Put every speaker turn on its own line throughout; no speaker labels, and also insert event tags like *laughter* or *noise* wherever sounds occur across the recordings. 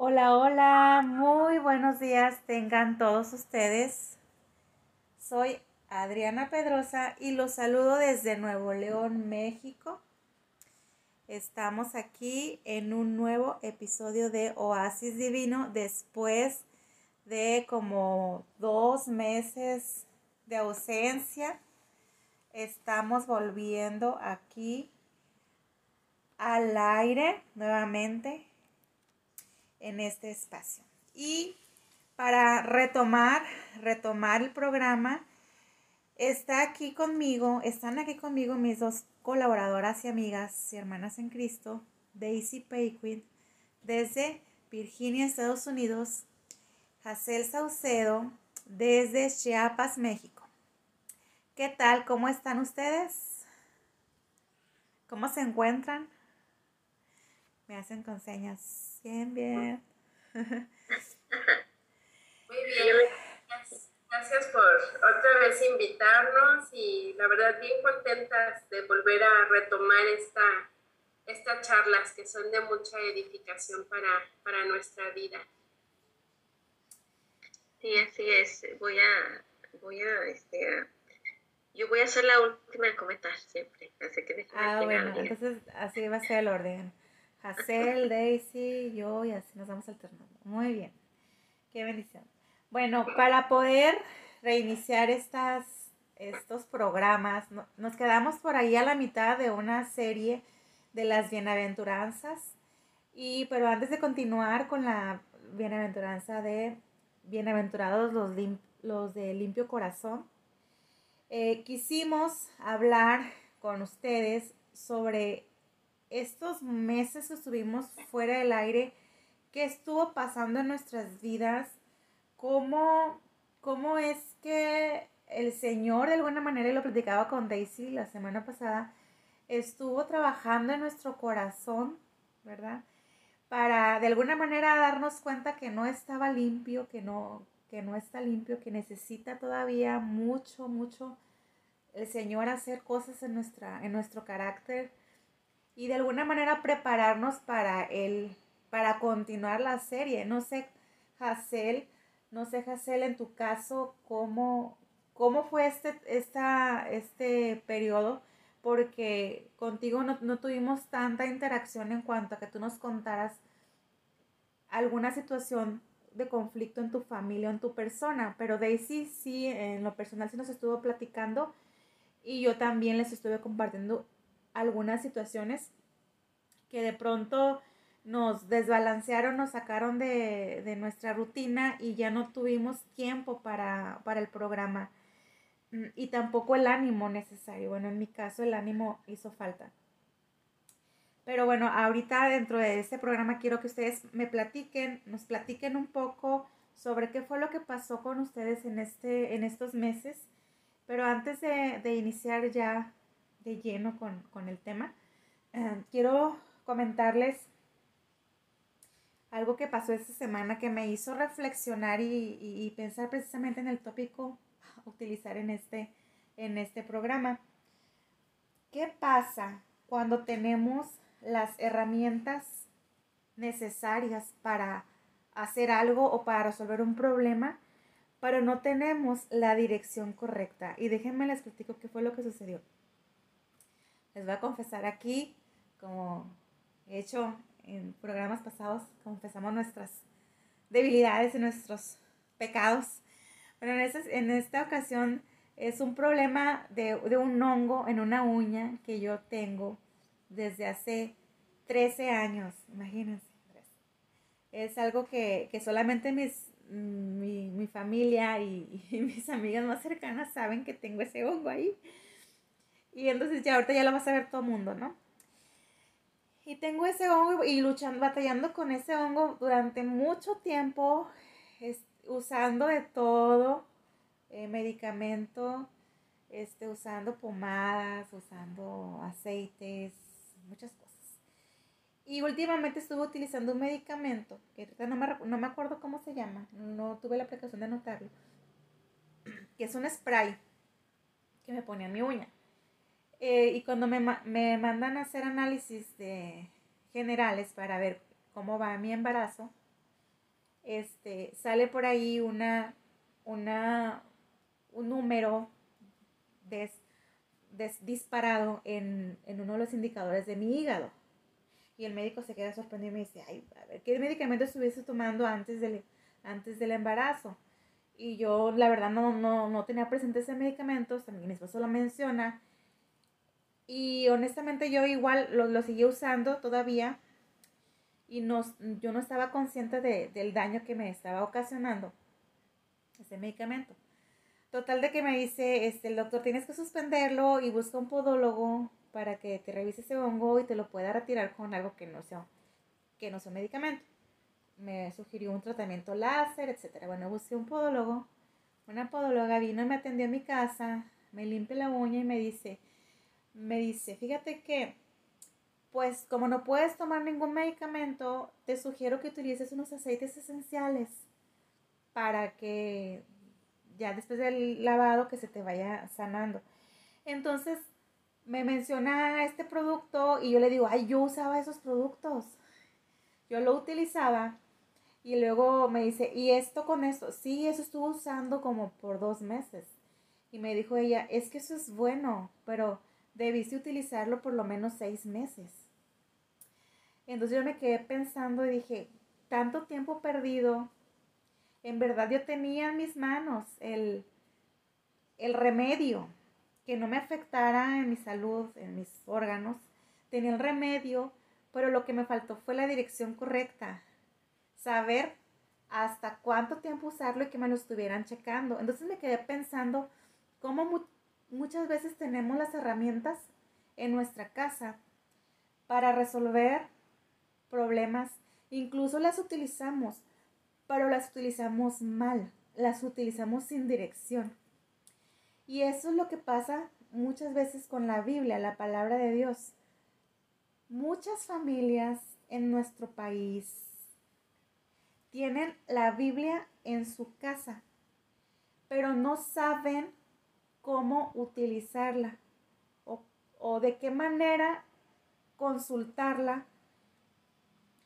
Hola, hola, muy buenos días tengan todos ustedes. Soy Adriana Pedrosa y los saludo desde Nuevo León, México. Estamos aquí en un nuevo episodio de Oasis Divino después de como dos meses de ausencia. Estamos volviendo aquí al aire nuevamente en este espacio. Y para retomar, retomar el programa, está aquí conmigo, están aquí conmigo mis dos colaboradoras y amigas y hermanas en Cristo, Daisy Payquin, desde Virginia, Estados Unidos, Hazel Saucedo, desde Chiapas, México. ¿Qué tal? ¿Cómo están ustedes? ¿Cómo se encuentran? Me hacen con señas. Bien, bien.
Muy bien. Gracias por otra vez invitarnos y la verdad bien contentas de volver a retomar esta, estas charlas que son de mucha edificación para, para nuestra vida.
Sí, así es. Voy a, voy a, este, yo voy a ser la última en comentar siempre. Así que
ah, bueno, entonces así va a ser el orden. Hazel, Daisy, yo y así nos vamos alternando. Muy bien. Qué bendición. Bueno, para poder reiniciar estas, estos programas, nos quedamos por ahí a la mitad de una serie de las bienaventuranzas. Y, pero antes de continuar con la bienaventuranza de bienaventurados los, los de limpio corazón, eh, quisimos hablar con ustedes sobre estos meses que estuvimos fuera del aire, qué estuvo pasando en nuestras vidas, cómo, cómo es que el Señor, de alguna manera, lo platicaba con Daisy la semana pasada, estuvo trabajando en nuestro corazón, ¿verdad? Para de alguna manera darnos cuenta que no estaba limpio, que no, que no está limpio, que necesita todavía mucho, mucho el Señor hacer cosas en, nuestra, en nuestro carácter y de alguna manera prepararnos para el, para continuar la serie. No sé, Hazel, no sé, Hazel, en tu caso, cómo, cómo fue este, esta, este periodo, porque contigo no, no tuvimos tanta interacción en cuanto a que tú nos contaras alguna situación de conflicto en tu familia o en tu persona, pero Daisy sí, en lo personal sí nos estuvo platicando y yo también les estuve compartiendo algunas situaciones que de pronto nos desbalancearon, nos sacaron de, nuestra rutina y ya no tuvimos tiempo para, para, el programa mm, y tampoco el ánimo necesario. Bueno, en mi caso el ánimo hizo falta. Pero bueno, ahorita dentro de este programa quiero que ustedes me platiquen, nos platiquen un poco sobre qué fue lo que pasó con ustedes en, este, en estos meses. Pero antes de, de iniciar ya de lleno con, el tema, eh, quiero comentarles algo que pasó esta semana que me hizo reflexionar y, pensar precisamente en el tópico a utilizar en este, en este programa. ¿Qué pasa cuando tenemos las herramientas necesarias para hacer algo o para resolver un problema, pero no tenemos la dirección correcta? Y déjenme les platico qué fue lo que sucedió. Les voy a confesar aquí, como he hecho en programas pasados, confesamos nuestras debilidades y nuestros pecados. Pero en, en esta ocasión es un problema de, un hongo en una uña que yo tengo desde hace 13 años, imagínense. Es algo que, solamente mis, mi, mi familia y, y, *laughs* mis amigas más cercanas saben que tengo ese hongo ahí. Y entonces ya ahorita ya lo va a saber todo el mundo, ¿no? Y tengo ese hongo y luchando, batallando con ese hongo durante mucho tiempo, usando de todo, eh, medicamento, este, usando pomadas, usando aceites, muchas cosas. Y últimamente estuve utilizando un medicamento, que no me, no me acuerdo cómo se llama, no tuve la precaución de anotarlo, *clears throat* que es un spray que me ponía en mi uña. Eh, y cuando me, me, mandan a hacer análisis de generales para ver cómo va mi embarazo, este, sale por ahí una, una, un número disparado en, uno de los indicadores de mi hígado. Y el médico se queda sorprendido y me dice, ay, a ver, ¿qué medicamento estuviese tomando antes del, antes del embarazo? Y yo, la verdad, no, no, no tenía presente ese medicamento, mi esposo lo menciona. Y honestamente yo igual lo, lo seguí usando todavía y no, yo no estaba consciente de, del daño que me estaba ocasionando ese medicamento. Total de que me dice, este, el doctor, tienes que suspenderlo y busca un podólogo para que te revise ese hongo y te lo pueda retirar con algo que no sea, que no sea medicamento. Me sugirió un tratamiento láser, etc. Bueno, busqué un podólogo. Una podóloga vino y me atendió en mi casa, me limpia la uña y me dice, me dice, fíjate que, pues como no puedes tomar ningún medicamento, te sugiero que utilices unos aceites esenciales para que ya después del lavado que se te vaya sanando. Entonces me menciona este producto y yo le digo, ay, yo usaba esos productos. Yo lo utilizaba y luego me dice, ¿y esto con esto? Sí, eso estuvo usando como por dos meses. Y me dijo ella, es que eso es bueno, pero debiste utilizarlo por lo menos seis meses. Entonces yo me quedé pensando y dije, tanto tiempo perdido en verdad yo tenía en mis manos el, el remedio que no me afectara en mi salud, en mis órganos. Tenía el remedio, pero lo que me faltó fue la dirección correcta. Saber hasta cuánto tiempo usarlo y que me lo estuvieran checando. Entonces me quedé pensando cómo muchas veces tenemos las herramientas en nuestra casa para resolver problemas. Incluso las utilizamos pero las utilizamos mal, las utilizamos sin dirección. Y eso es lo que pasa muchas veces con la Biblia, la palabra de Dios. Muchas familias en nuestro país tienen la Biblia en su casa, pero no saben cómo utilizarla o, o de qué manera consultarla.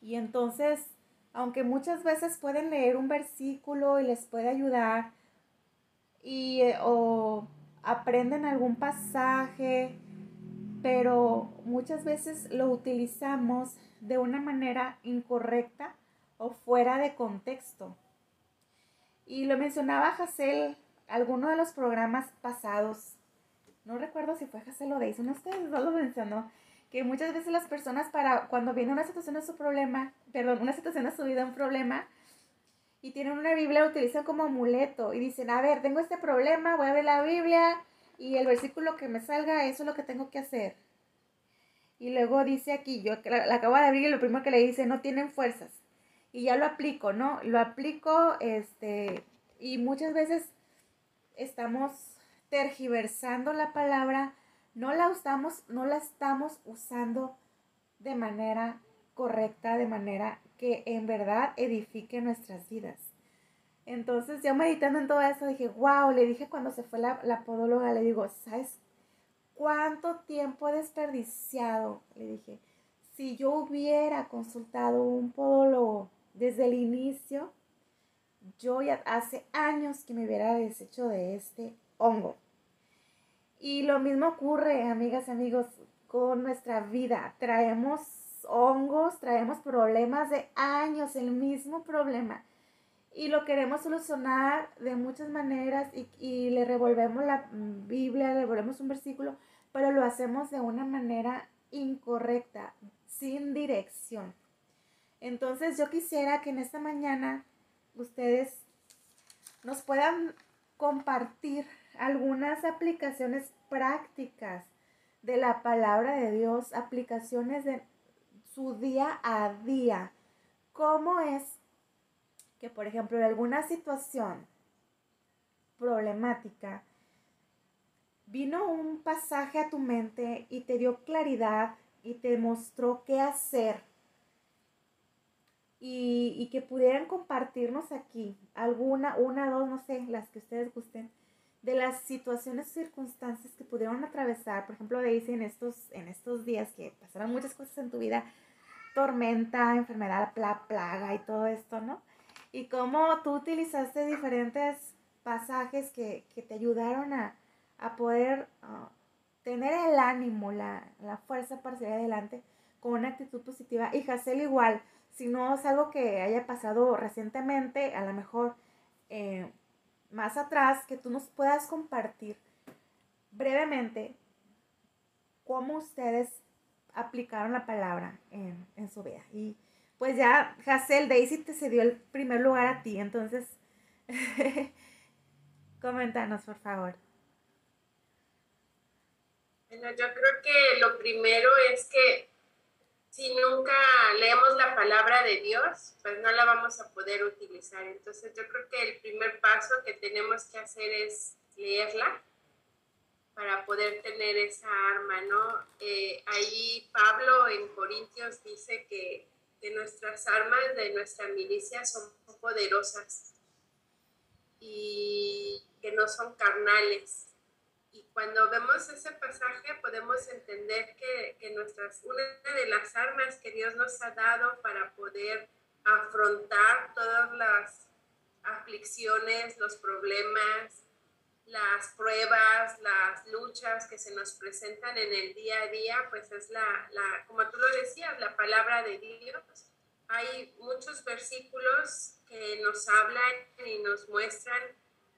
Y entonces aunque muchas veces pueden leer un versículo y les puede ayudar y eh, o aprenden algún pasaje, pero muchas veces lo utilizamos de una manera incorrecta o fuera de contexto. Y lo mencionaba Hassel, alguno de los programas pasados. No recuerdo si fue Hassel o Deison, ustedes no lo mencionó que muchas veces las personas para cuando viene una situación a su problema, perdón, una situación a su vida, un problema, y tienen una Biblia, lo utilizan como amuleto y dicen, a ver, tengo este problema, voy a ver la Biblia y el versículo que me salga, eso es lo que tengo que hacer. Y luego dice aquí, yo la, la acabo de abrir y lo primero que le dice, no tienen fuerzas. Y ya lo aplico, ¿no? Lo aplico, este, y muchas veces estamos tergiversando la palabra no la usamos, no la estamos usando de manera correcta, de manera que en verdad edifique nuestras vidas. Entonces, yo meditando en todo eso, dije, wow, le dije cuando se fue la, la podóloga, le digo, ¿sabes cuánto tiempo he desperdiciado? Le dije, si yo hubiera consultado un podólogo desde el inicio, yo ya hace años que me hubiera deshecho de este hongo. Y lo mismo ocurre, amigas y amigos, con nuestra vida. Traemos hongos, traemos problemas de años, el mismo problema. Y lo queremos solucionar de muchas maneras y, le revolvemos la Biblia, le revolvemos un versículo, pero lo hacemos de una manera incorrecta, sin dirección. Entonces yo quisiera que en esta mañana ustedes nos puedan compartir algunas aplicaciones prácticas de la palabra de Dios, aplicaciones de su día a día. ¿Cómo es que, por ejemplo, en alguna situación problemática, vino un pasaje a tu mente y te dio claridad y te mostró qué hacer? Y, y, que pudieran compartirnos aquí alguna, una, dos, no sé, las que ustedes gusten, de las situaciones circunstancias que pudieron atravesar, por ejemplo, Daisy, en estos, en estos días que pasaron muchas cosas en tu vida, tormenta, enfermedad, plaga y todo esto, ¿no? y cómo tú utilizaste diferentes pasajes que, te ayudaron a, poder ah, tener el ánimo, la, fuerza para seguir adelante con una actitud positiva. Y Hazel igual, si no es algo que haya pasado recientemente, a lo mejor eh, más atrás, que tú nos puedas compartir brevemente cómo ustedes aplicaron la palabra en, en su vida. Y pues ya, Hazel, Daisy te cedió el primer lugar a ti, entonces *laughs* coméntanos, por favor.
Bueno, yo creo que lo primero es que si nunca leemos la palabra de Dios, pues no la vamos a poder utilizar. Entonces yo creo que el primer paso que tenemos que hacer es leerla para poder tener esa arma, ¿no? Eh, ahí Pablo en Corintios dice que, que nuestras armas de nuestra milicia son poderosas y que no son carnales. Cuando vemos ese pasaje podemos entender que, que nuestras, una de las armas que Dios nos ha dado para poder afrontar todas las aflicciones, los problemas, las pruebas, las luchas que se nos presentan en el día a día, pues es la, la, como tú lo decías, la palabra de Dios. Hay muchos versículos que nos hablan y nos muestran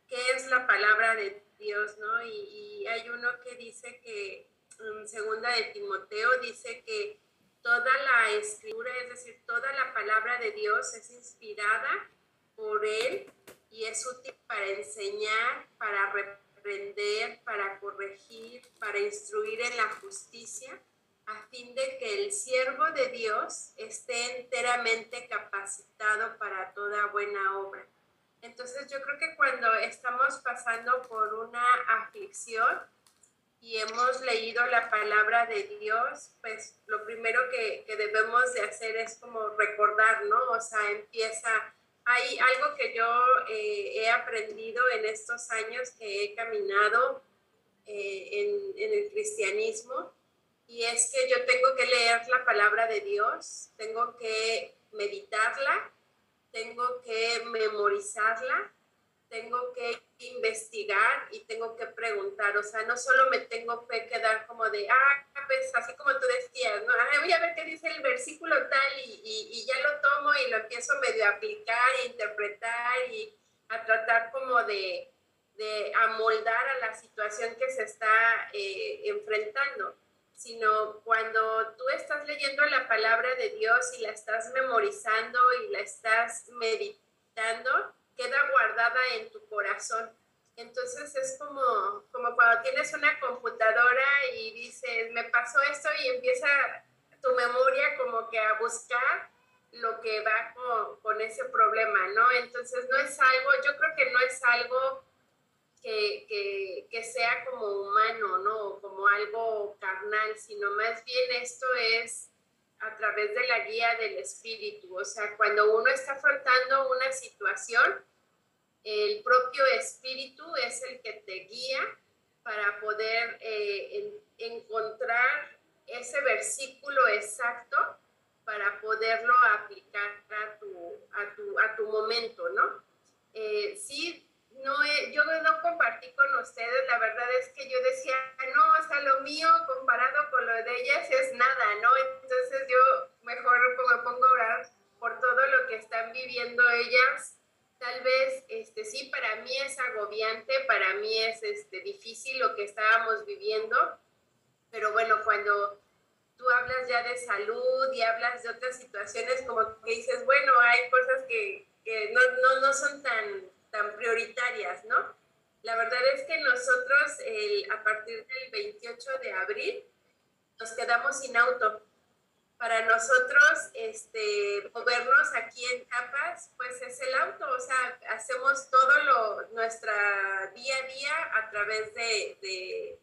qué es la palabra de Dios, ¿no? Y, hay uno que dice que, en segunda de Timoteo, dice que toda la escritura, es decir, toda la palabra de Dios es inspirada por Él y es útil para enseñar, para reprender, para corregir, para instruir en la justicia, a fin de que el siervo de Dios esté enteramente capacitado para toda buena obra. Entonces yo creo que cuando estamos pasando por una aflicción y hemos leído la palabra de Dios, pues lo primero que, que debemos de hacer es como recordar, ¿no? O sea, empieza hay algo que yo eh, he aprendido en estos años que he caminado eh, en, en, el cristianismo y es que yo tengo que leer la palabra de Dios, tengo que meditarla, tengo que memorizarla, tengo que investigar y tengo que preguntar, o sea, no solo me tengo que quedar como de, ah, pues así como tú decías, ¿no? voy a ver qué dice el versículo tal y, y, ya lo tomo y lo empiezo medio a aplicar e interpretar y a tratar como de, de amoldar a la situación que se está eh, enfrentando, sino cuando tú estás leyendo la palabra de Dios y la estás memorizando y la estás meditando, queda guardada en tu corazón. Entonces es como, como cuando tienes una computadora y dices, me pasó esto y empieza tu memoria como que a buscar lo que va con, con, ese problema, ¿no? Entonces no es algo, yo creo que no es algo que, que, que sea como humano, ¿no? Como algo carnal, sino más bien esto es a través de la guía del espíritu. O sea, cuando uno está afrontando una situación, el propio espíritu es el que te guía para poder eh, encontrar ese versículo exacto para poderlo aplicar a tu, a tu, a tu momento, ¿no? Eh, sí, no yo no compartí con ustedes, la verdad es que yo decía, no, o sea, lo mío comparado con lo de ellas es nada, ¿no? Entonces yo mejor me pongo a orar por todo lo que están viviendo ellas tal vez este, sí, para mí es agobiante, para mí es este, difícil lo que estábamos viviendo, pero bueno, cuando tú hablas ya de salud y hablas de otras situaciones, como que dices, bueno, hay cosas que, que no, no, no, son tan, prioritarias, ¿no? La verdad es que nosotros el, a partir del 28 de abril nos quedamos sin auto para nosotros este, movernos aquí en Capas, pues es el auto, o sea, hacemos todo lo, nuestra día a día a través de, de,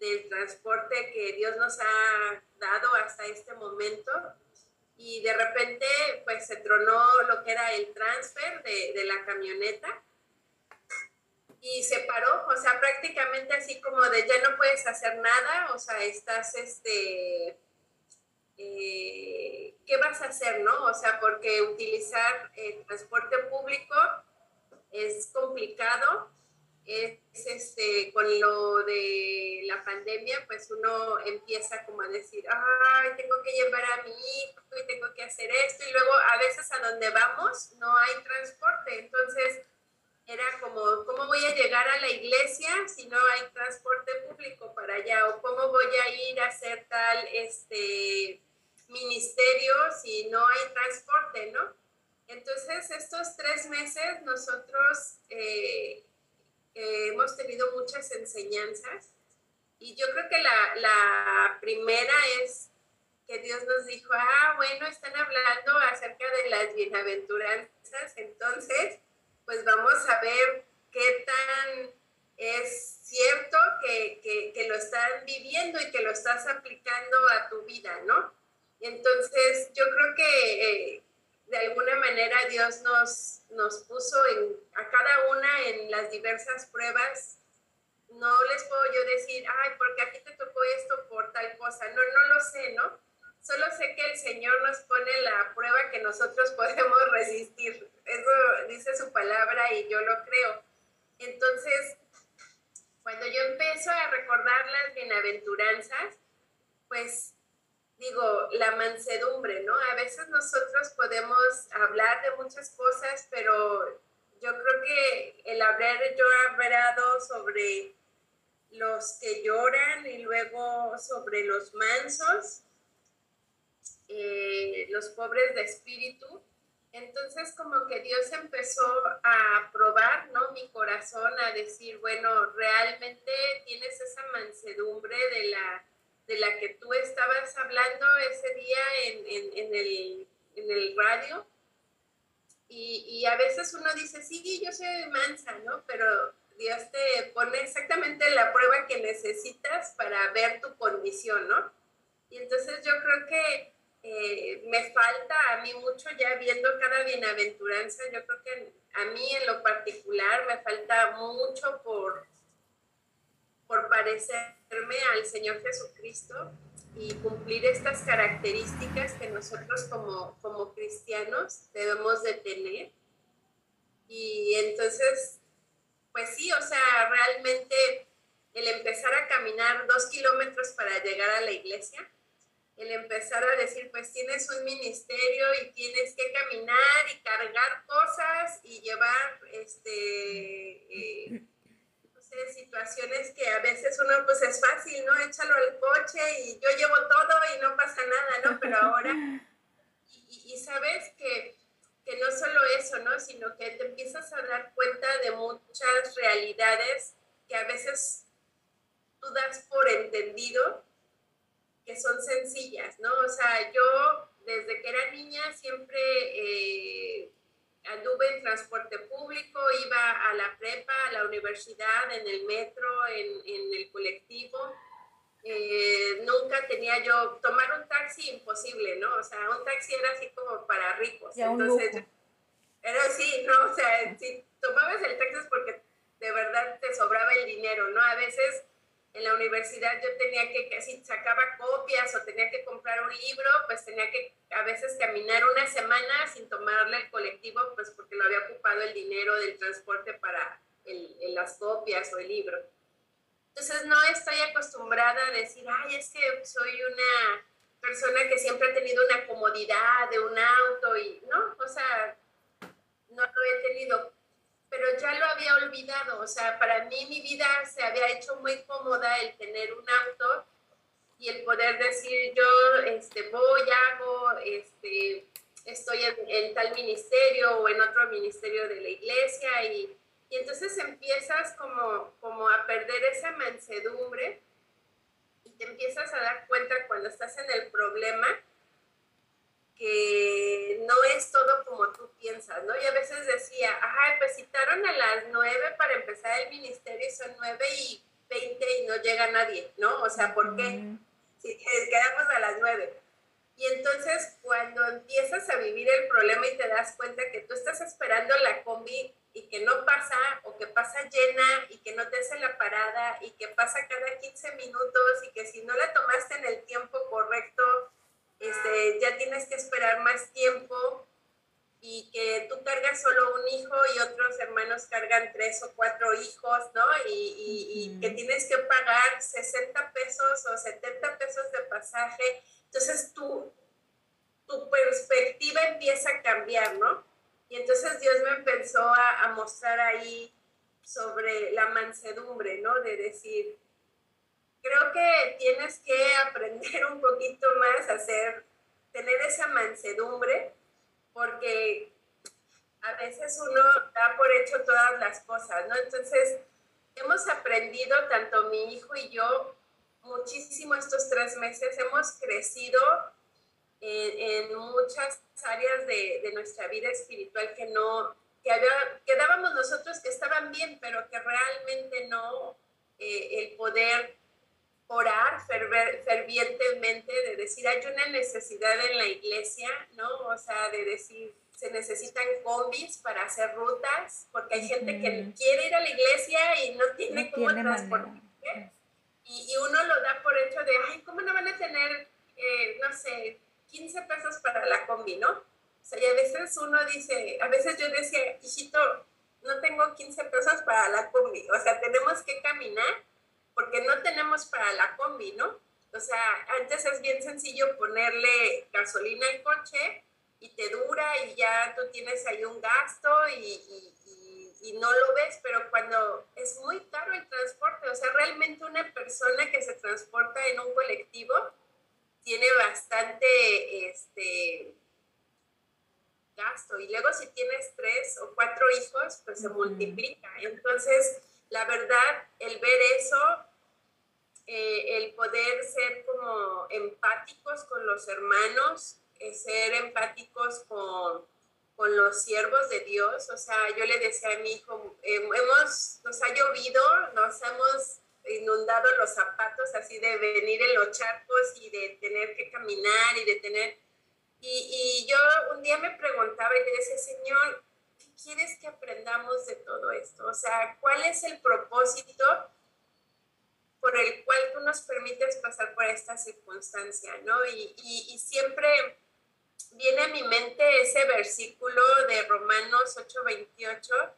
del transporte que Dios nos ha dado hasta este momento. Y de repente, pues se tronó lo que era el transfer de, de la camioneta y se paró, o sea, prácticamente así como de ya no puedes hacer nada, o sea, estás este eh, ¿qué vas a hacer, no? O sea, porque utilizar el transporte público es complicado es este, con lo de la pandemia, pues uno empieza como a decir, ay, tengo que llevar a mi hijo y tengo que hacer esto, y luego a veces a donde vamos no hay transporte, entonces era como, ¿cómo voy a llegar a la iglesia si no hay transporte público para allá? ¿O cómo voy a ir a hacer tal este, ministerio si no hay transporte, no? Entonces, estos tres meses nosotros... Eh, hemos tenido muchas enseñanzas y yo creo que la, la, primera es que Dios nos dijo, ah, bueno, están hablando acerca de las bienaventuranzas, entonces, pues vamos a ver qué tan es cierto que, que, que lo están viviendo y que lo estás aplicando a tu vida, ¿no? Entonces, yo creo que eh, de alguna manera Dios nos, nos puso en, a cada una en las diversas pruebas. No les puedo yo decir, ay, porque aquí te tocó esto por tal cosa. No, no lo sé, ¿no? Solo sé que el Señor nos pone la prueba que nosotros *laughs* podemos resistir. Eso dice su palabra y yo lo creo. Entonces, cuando yo empiezo a recordar las bienaventuranzas, pues digo, la mansedumbre, ¿no? A veces nosotros podemos hablar de muchas cosas, pero yo creo que el haber yo hablado sobre los que lloran y luego sobre los mansos, eh, los pobres de espíritu, entonces como que Dios empezó a probar, ¿no? Mi corazón a decir, bueno, realmente tienes esa mansedumbre de la de la que tú estabas hablando ese día en, el, radio. Y, a veces uno dice, sí, yo soy mansa, ¿no? Pero Dios te pone exactamente la prueba que necesitas para ver tu condición, ¿no? Y entonces yo creo que eh, me falta a mí mucho ya viendo cada bienaventuranza, yo creo que a mí en lo particular me falta mucho por por parecerme al Señor Jesucristo y cumplir estas características que nosotros como, como cristianos debemos de tener. Y entonces, pues sí, o sea, realmente el empezar a caminar dos kilómetros para llegar a la iglesia, el empezar a decir, pues tienes un ministerio y tienes que caminar y cargar cosas y llevar este, eh, situaciones que a veces uno pues es fácil, ¿no? Échalo al coche y yo llevo todo y no pasa nada, ¿no? Pero ahora, y, sabes que, que, no solo eso, ¿no? Sino que te empiezas a dar cuenta de muchas realidades que a veces tú das por entendido que son sencillas, ¿no? O sea, yo desde que era niña siempre... Eh, anduve en transporte público, iba a la prepa, a la universidad, en el metro, en, en el colectivo. Eh, nunca tenía yo, tomar un taxi imposible, ¿no? O sea, un taxi era así como para ricos. Entonces, era así, ¿no? O sea, si tomabas el taxi es porque de verdad te sobraba el dinero, ¿no? A veces en la universidad yo tenía que, si sacaba copias o tenía que comprar un libro, pues tenía que a veces caminar una semana sin tomarle el colectivo, pues porque lo había ocupado el dinero del transporte para el, las copias o el libro. Entonces no estoy acostumbrada a decir, ay, es que soy una persona que siempre ha tenido una comodidad de un auto y, ¿no? O sea, no lo he tenido pero ya lo había olvidado. O sea, para mí mi vida se había hecho muy cómoda el tener un auto y el poder decir yo este, voy, hago, este, estoy en, tal ministerio o en otro ministerio de la iglesia y, y entonces empiezas como, como a perder esa mansedumbre y te empiezas a dar cuenta cuando estás en el problema que no es todo como tú piensas, ¿no? Y a veces decía, ajá, pues citaron a las nueve para empezar el ministerio y son nueve y veinte y no llega nadie, ¿no? O sea, ¿por qué? Si quedamos a las nueve. Y entonces cuando empiezas a vivir el problema y te das cuenta que tú estás esperando la combi y que no pasa o que pasa llena y que no te hace la parada y que pasa cada 15 minutos y que si no la tomaste en el tiempo correcto este, ya tienes que esperar más tiempo y que tú cargas solo un hijo y otros hermanos cargan tres o cuatro hijos, ¿no? Y, y, que tienes que pagar 60 pesos o 70 pesos de pasaje. Entonces tú, tu perspectiva empieza a cambiar, ¿no? Y entonces Dios me empezó a, a mostrar ahí sobre la mansedumbre, ¿no? De decir, creo que tienes que aprender un poquito más a hacer, tener esa mansedumbre porque a veces uno da por hecho todas las cosas, ¿no? Entonces, hemos aprendido, tanto mi hijo y yo, muchísimo estos tres meses, hemos crecido en, muchas áreas de, nuestra vida espiritual que no, que, había, que dábamos nosotros que estaban bien, pero que realmente no, eh, el poder orar fervientemente, de decir, hay una necesidad en la iglesia, ¿no? O sea, de decir, se necesitan combis para hacer rutas, porque hay gente que quiere ir a la iglesia y no tiene cómo transportarse. Y, y, uno lo da por hecho de, ay, ¿cómo no van a tener, eh, no sé, 15 pesos para la combi, ¿no? O sea, y a veces uno dice, a veces yo decía, hijito, no tengo 15 pesos para la combi, o sea, tenemos que caminar porque no tenemos para la combi, ¿no? O sea, antes es bien sencillo ponerle gasolina al coche y te dura y ya tú tienes ahí un gasto y, no lo ves, pero cuando es muy caro el transporte, o sea, realmente una persona que se transporta en un colectivo tiene bastante este, gasto y luego si tienes tres o cuatro hijos, pues se multiplica. Entonces, la verdad, el ver eso eh, el poder ser como empáticos con los hermanos, eh, ser empáticos con, con, los siervos de Dios. O sea, yo le decía a mi hijo, hemos, nos ha llovido, nos hemos inundado los zapatos así de venir en los charcos y de tener que caminar y de tener... Y, y yo un día me preguntaba y le decía, Señor, ¿qué quieres que aprendamos de todo esto? O sea, ¿cuál es el propósito? por el cual tú nos permites pasar por esta circunstancia, ¿no? Y, y, siempre viene a mi mente ese versículo de Romanos 8:28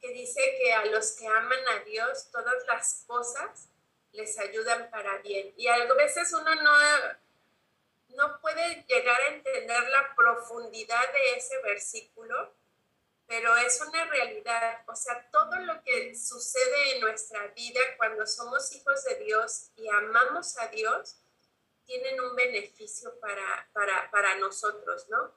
que dice que a los que aman a Dios todas las cosas les ayudan para bien. Y a veces uno no, no puede llegar a entender la profundidad de ese versículo, pero es una realidad. O sea, todo lo que sucede en nuestra vida cuando somos hijos de Dios y amamos a Dios, tienen un beneficio para, para, nosotros, ¿no?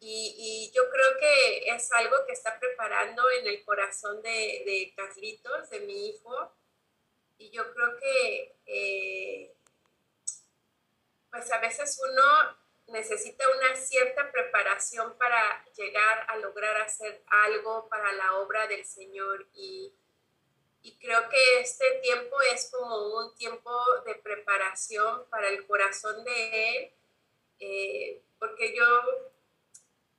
Y, yo creo que es algo que está preparando en el corazón de, de Carlitos, de mi hijo. Y yo creo que, eh, pues a veces uno necesita una cierta preparación para llegar a lograr hacer algo para la obra del Señor y, y creo que este tiempo es como un tiempo de preparación para el corazón de Él, eh, porque yo,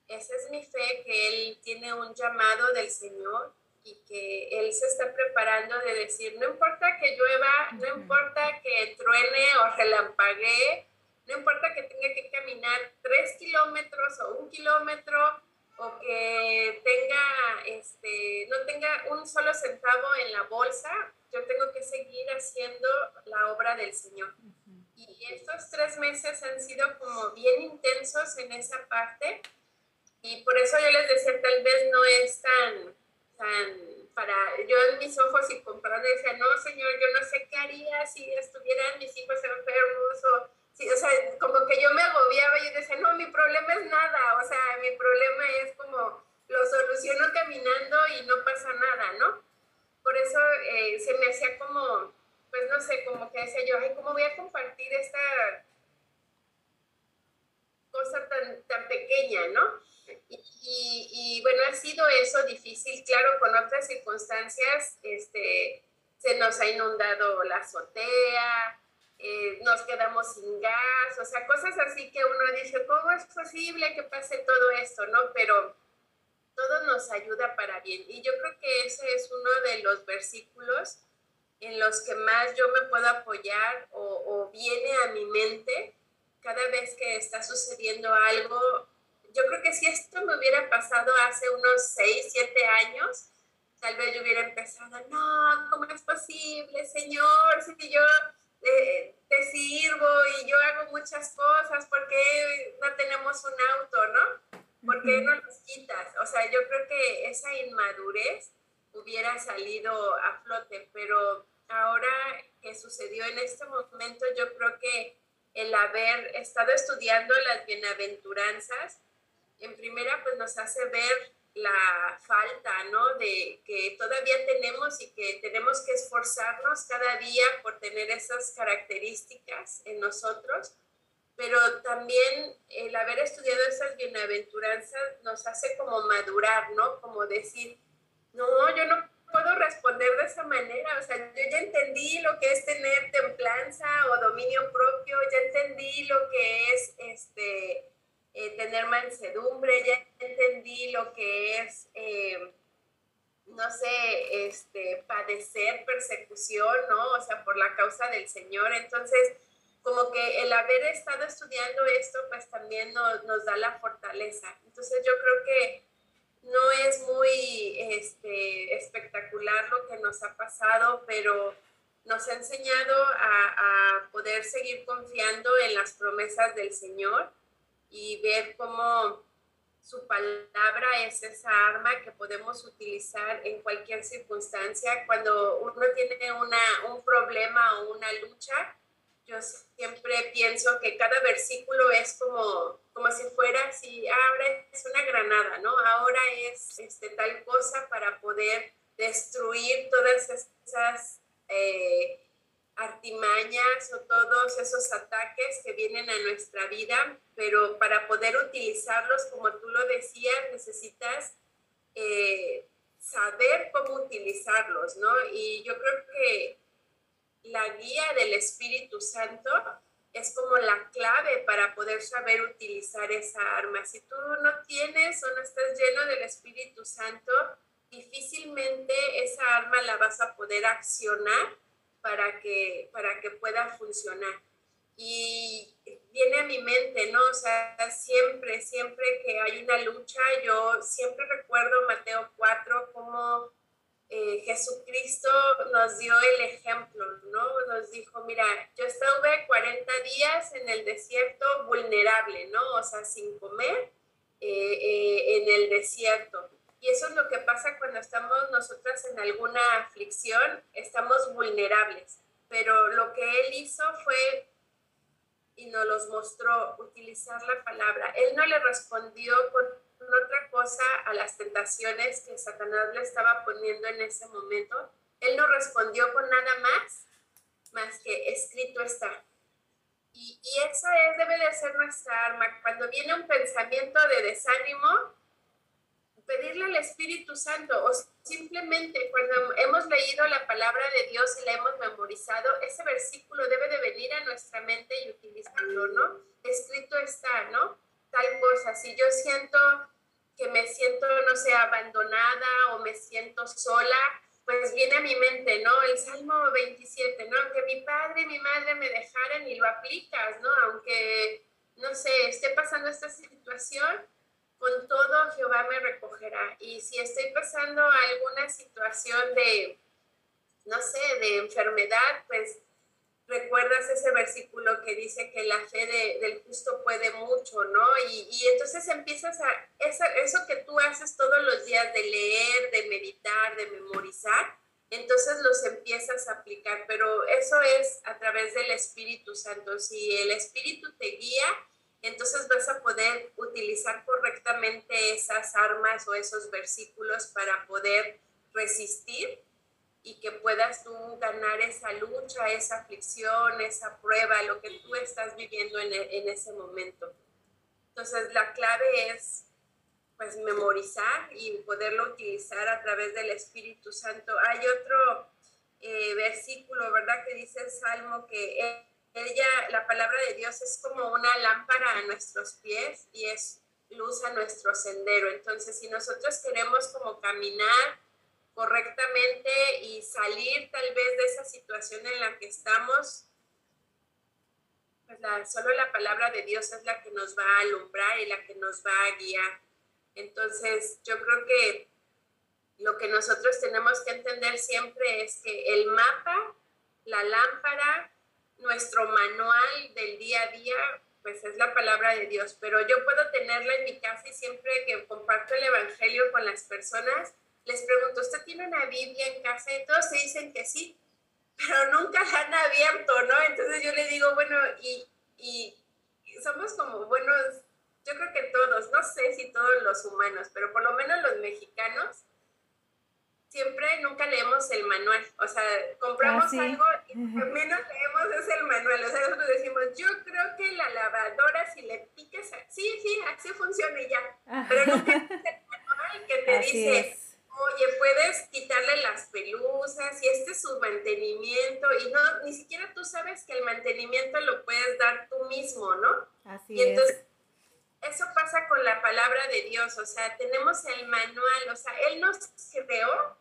esa es mi fe, que Él tiene un llamado del Señor y que Él se está preparando de decir, no importa que llueva, no importa que truene o relampaguee, no importa que tenga que caminar tres kilómetros o un kilómetro o que tenga, este, no tenga un solo centavo en la bolsa, yo tengo que seguir haciendo la obra del Señor. Y estos tres meses han sido como bien intensos en esa parte y por eso yo les decía, tal vez no es tan, tan para, yo en mis ojos y comparando decía, no, Señor, yo no sé qué haría si estuvieran mis hijos enfermos o o sea, como que yo me agobiaba y decía, no, mi problema es nada, o sea, mi problema es como lo soluciono caminando y no pasa nada, ¿no? Por eso eh, se me hacía como, pues no sé, como que decía yo, ay, ¿cómo voy a compartir esta cosa tan, tan pequeña, ¿no? Y, y, bueno, ha sido eso difícil, claro, con otras circunstancias, este, se nos ha inundado la azotea, eh, nos quedamos sin gas, o sea, cosas así que uno dice, ¿cómo es posible que pase todo esto, no? Pero todo nos ayuda para bien. Y yo creo que ese es uno de los versículos en los que más yo me puedo apoyar o, viene a mi mente cada vez que está sucediendo algo, yo creo que si esto me hubiera pasado hace unos 6, 7 años, tal vez yo hubiera empezado, no, ¿cómo es posible, Señor? Si yo eh, te sirvo y yo hago muchas cosas, ¿por qué no tenemos un auto, no? ¿Por qué no los quitas? O sea, yo creo que esa inmadurez hubiera salido a flote, pero ahora que sucedió en este momento, yo creo que el haber estado estudiando las bienaventuranzas, en primera pues nos hace ver la falta, ¿no? De que todavía tenemos y que tenemos que esforzarnos cada día por tener esas características en nosotros, pero también el haber estudiado esas bienaventuranzas nos hace como madurar, ¿no? Como decir, no, yo no puedo responder de esa manera, o sea, yo ya entendí lo que es tener templanza o dominio propio, ya entendí lo que es este eh, tener mansedumbre, ya entendí lo que es, eh, no sé, este, padecer persecución, ¿no? O sea, por la causa del Señor. Entonces, como que el haber estado estudiando esto, pues también nos da la fortaleza. Entonces, yo creo que no es muy este, espectacular lo que nos ha pasado, pero nos ha enseñado a, a poder seguir confiando en las promesas del Señor y ver cómo su palabra es esa arma que podemos utilizar en cualquier circunstancia. Cuando uno tiene una, un problema o una lucha, yo siempre pienso que cada versículo es como, como si fuera, si ahora es una granada, ¿no? Ahora es este, tal cosa para poder destruir todas esas eh, artimañas o todos esos ataques que vienen a nuestra vida, pero para poder utilizarlos, como tú lo decías, necesitas eh, saber cómo utilizarlos, ¿no? Y yo creo que la guía del Espíritu Santo es como la clave para poder saber utilizar esa arma. Si tú no tienes o no estás lleno del Espíritu Santo, difícilmente esa arma la vas a poder accionar para que, para que pueda funcionar. Y viene a mi mente, ¿no? O sea, siempre, siempre que hay una lucha, yo siempre recuerdo Mateo 4 como eh, Jesucristo nos dio el ejemplo, ¿no? Nos dijo, mira, yo estuve 40 días en el desierto vulnerable, ¿no? O sea, sin comer eh, eh, en el desierto y eso es lo que pasa cuando estamos nosotras en alguna aflicción, estamos vulnerables. Pero lo que Él hizo fue, y nos los mostró, utilizar la palabra. Él no le respondió con otra cosa a las tentaciones que Satanás le estaba poniendo en ese momento. Él no respondió con nada más, más que escrito está. Y, y esa es, debe de ser nuestra arma. Cuando viene un pensamiento de desánimo, pedirle al Espíritu Santo o simplemente cuando hemos leído la palabra de Dios y la hemos memorizado, ese versículo debe de venir a nuestra mente y utilizarlo, ¿no? Escrito está, ¿no? Tal cosa, si yo siento que me siento, no sé, abandonada o me siento sola, pues viene a mi mente, ¿no? El Salmo 27, ¿no? Aunque mi padre y mi madre me dejaran y lo aplicas, ¿no? Aunque, no sé, esté pasando esta situación, con todo Jehová me recogerá. Y si estoy pasando alguna situación de, no sé, de enfermedad, pues recuerdas ese versículo que dice que la fe del justo puede mucho, ¿no? Y, entonces empiezas a, eso que tú haces todos los días de leer, de meditar, de memorizar, entonces los empiezas a aplicar, pero eso es a través del Espíritu Santo. Si el Espíritu te guía, entonces vas a poder utilizar correctamente esas armas o esos versículos para poder resistir y que puedas tú ganar esa lucha, esa aflicción, esa prueba, lo que tú estás viviendo en, en ese momento. Entonces la clave es pues memorizar y poderlo utilizar a través del Espíritu Santo. Hay otro eh, versículo, ¿verdad? Que dice el Salmo que ella, la palabra de Dios es como una lámpara a nuestros pies y es luz a nuestro sendero. Entonces, si nosotros queremos como caminar correctamente y salir tal vez de esa situación en la que estamos, pues la, solo la palabra de Dios es la que nos va a alumbrar y la que nos va a guiar. Entonces, yo creo que lo que nosotros tenemos que entender siempre es que el mapa, la lámpara, nuestro manual del día a día, pues es la palabra de Dios, pero yo puedo tenerla en mi casa y siempre que comparto el Evangelio con las personas, les pregunto, ¿usted tiene una Biblia en casa? Y todos se dicen que sí, pero nunca la han abierto, ¿no? Entonces yo le digo, bueno, y, y somos como buenos, yo creo que todos, no sé si todos los humanos, pero por lo menos los mexicanos, siempre nunca leemos el manual. O sea, compramos ah, algo y lo que menos leemos es el manual. O sea, nosotros decimos, yo creo que la lavadora, si le piques, sí, sí, así funciona y ya. Pero nunca es el manual que te dice, oye, puedes quitarle las pelusas y este es su mantenimiento. Y no, ni siquiera tú sabes que el mantenimiento lo puedes dar tú mismo, ¿no?
Así
y entonces, Eso pasa con la palabra de Dios, o sea, tenemos el manual, o sea, Él nos creó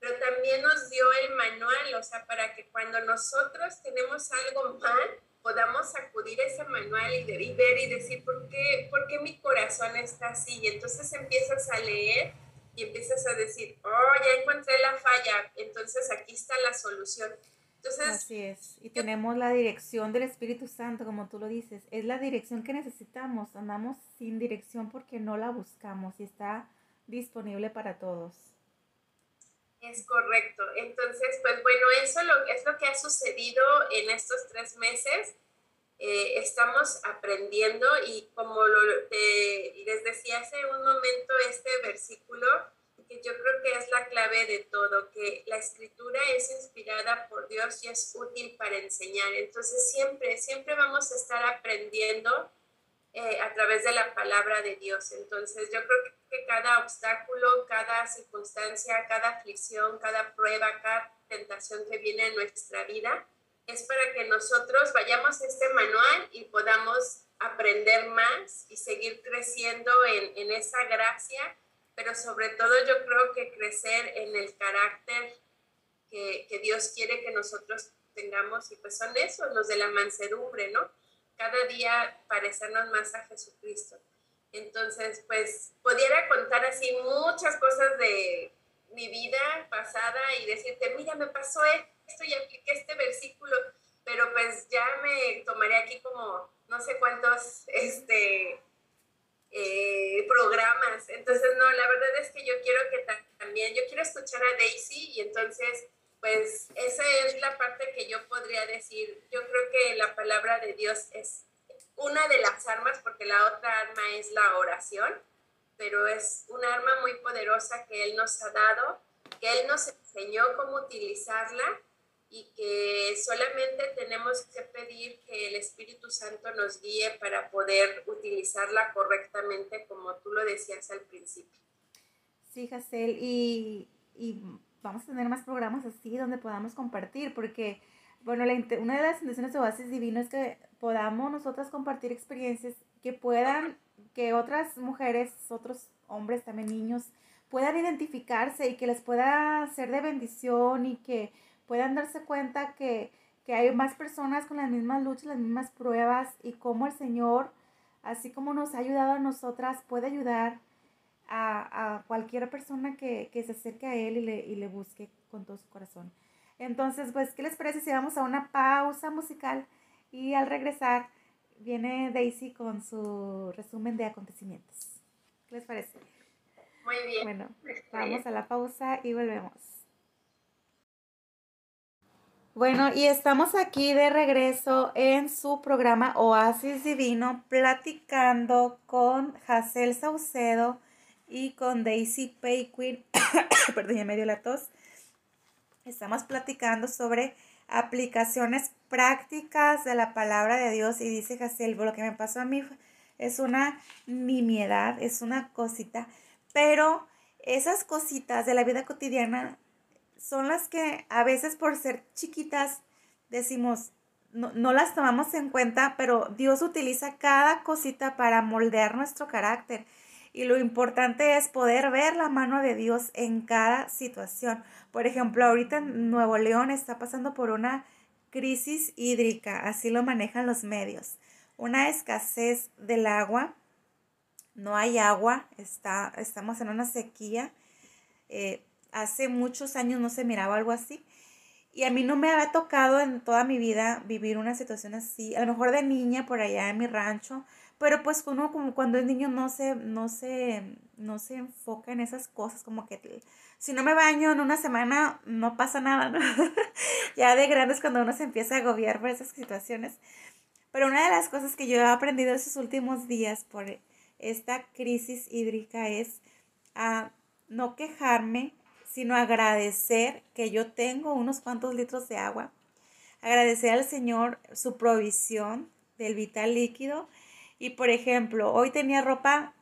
pero también nos dio el manual, o sea, para que cuando nosotros tenemos algo mal, podamos acudir a ese manual y, ver y decir, ¿por qué, ¿por qué mi corazón está así? Y entonces empiezas a leer y empiezas a decir, oh, ya encontré la falla, entonces aquí está la solución. Entonces,
Así es, y tenemos la dirección del Espíritu Santo, como tú lo dices, es la dirección que necesitamos, andamos sin dirección porque no la buscamos y está disponible para todos.
Es correcto. Entonces, pues bueno, eso es lo que ha sucedido en estos tres meses. Eh, estamos aprendiendo y como lo, les decía hace un momento este versículo, que yo creo que es la clave de todo, que la escritura es inspirada por Dios y es útil para enseñar. Entonces siempre, siempre vamos a estar aprendiendo eh, a través de la palabra de Dios. Entonces yo creo que cada obstáculo, cada circunstancia, cada aflicción, cada prueba, cada tentación que viene en nuestra vida es para que nosotros vayamos a este manual y podamos aprender más y seguir creciendo en, en esa gracia, pero sobre todo yo creo que crecer en el carácter que, que Dios quiere que nosotros tengamos y pues son esos, los de la mansedumbre, ¿no? cada día parecernos más a Jesucristo. Entonces, pues, pudiera contar así muchas cosas de mi vida pasada y decirte, mira, me pasó esto y apliqué este versículo, pero pues ya me tomaré aquí como no sé cuántos este, eh, programas. Entonces, no, la verdad es que yo quiero que también, yo quiero escuchar a Daisy y entonces pues esa es la parte que yo podría decir. Yo creo que la palabra de Dios es una de las armas, porque la otra arma es la oración, pero es una arma muy poderosa que Él nos ha dado, que Él nos enseñó cómo utilizarla y que solamente tenemos que pedir que el Espíritu Santo nos guíe para poder utilizarla correctamente, como tú lo decías al principio.
Sí, Jacel, y, y vamos a tener más programas así donde podamos compartir, porque, bueno, la, una de las intenciones de Oasis Divino es que podamos nosotras compartir experiencias que puedan, que otras mujeres, otros hombres, también niños, puedan identificarse y que les pueda ser de bendición y que puedan darse cuenta que, que hay más personas con las mismas luchas, las mismas pruebas y cómo el Señor, así como nos ha ayudado a nosotras, puede ayudar a, cualquier persona que, se acerque a Él y le, y le busque con todo su corazón. Entonces, pues, ¿qué les parece si vamos a una pausa musical y al regresar viene Daisy con su resumen de acontecimientos? ¿Qué les parece?
Muy bien.
Bueno, vamos a la pausa y volvemos. Bueno, y estamos aquí de regreso en su programa Oasis Divino, platicando con Hazel Saucedo, y con Daisy Payquin, *coughs* perdón, en medio de la tos, estamos platicando sobre aplicaciones prácticas de la palabra de Dios y dice Hazel, lo que me pasó a mí es una nimiedad, es una cosita, pero esas cositas de la vida cotidiana son las que a veces por ser chiquitas decimos, no, no, las tomamos en cuenta, pero Dios utiliza cada cosita para moldear nuestro carácter. Y lo importante es poder ver la mano de Dios en cada situación. Por ejemplo, ahorita Nuevo León está pasando por una crisis hídrica, así lo manejan los medios. Una escasez del agua, no hay agua, está, estamos en una sequía. Eh, hace muchos años no se miraba algo así. Y a mí no me había tocado en toda mi vida vivir una situación así. A lo mejor de niña por allá en mi rancho. Pero pues uno como cuando es niño no se, no se, no se enfoca en esas cosas. Como que si no me baño en una semana no pasa nada, ¿no? *laughs* ya de grandes cuando uno se empieza a agobiar por esas situaciones. Pero una de las cosas que yo he aprendido esos últimos días por esta crisis hídrica es a no quejarme, sino agradecer que yo tengo unos cuantos litros de agua, agradecer al Señor su provisión del vital líquido y por ejemplo, hoy tenía ropa,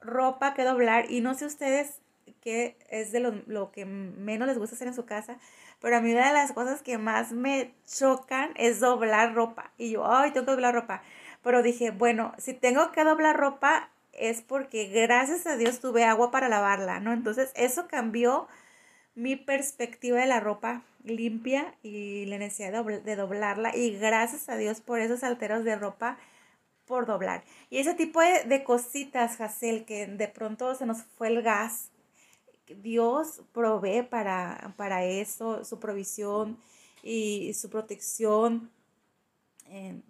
ropa que doblar y no sé ustedes qué es de lo, que menos les gusta hacer en su casa, pero a mí una de las cosas que más me chocan es doblar ropa. Y yo, ay, tengo que doblar ropa. Pero dije, bueno, si tengo que doblar ropa es porque gracias a Dios tuve agua para lavarla, ¿no? Entonces eso cambió mi perspectiva de la ropa limpia y la necesidad de, doblarla y gracias a Dios por esos alteros de ropa por doblar. Y ese tipo de, cositas, Hazel, que de pronto se nos fue el gas, Dios provee para, para eso, su provisión y su protección en,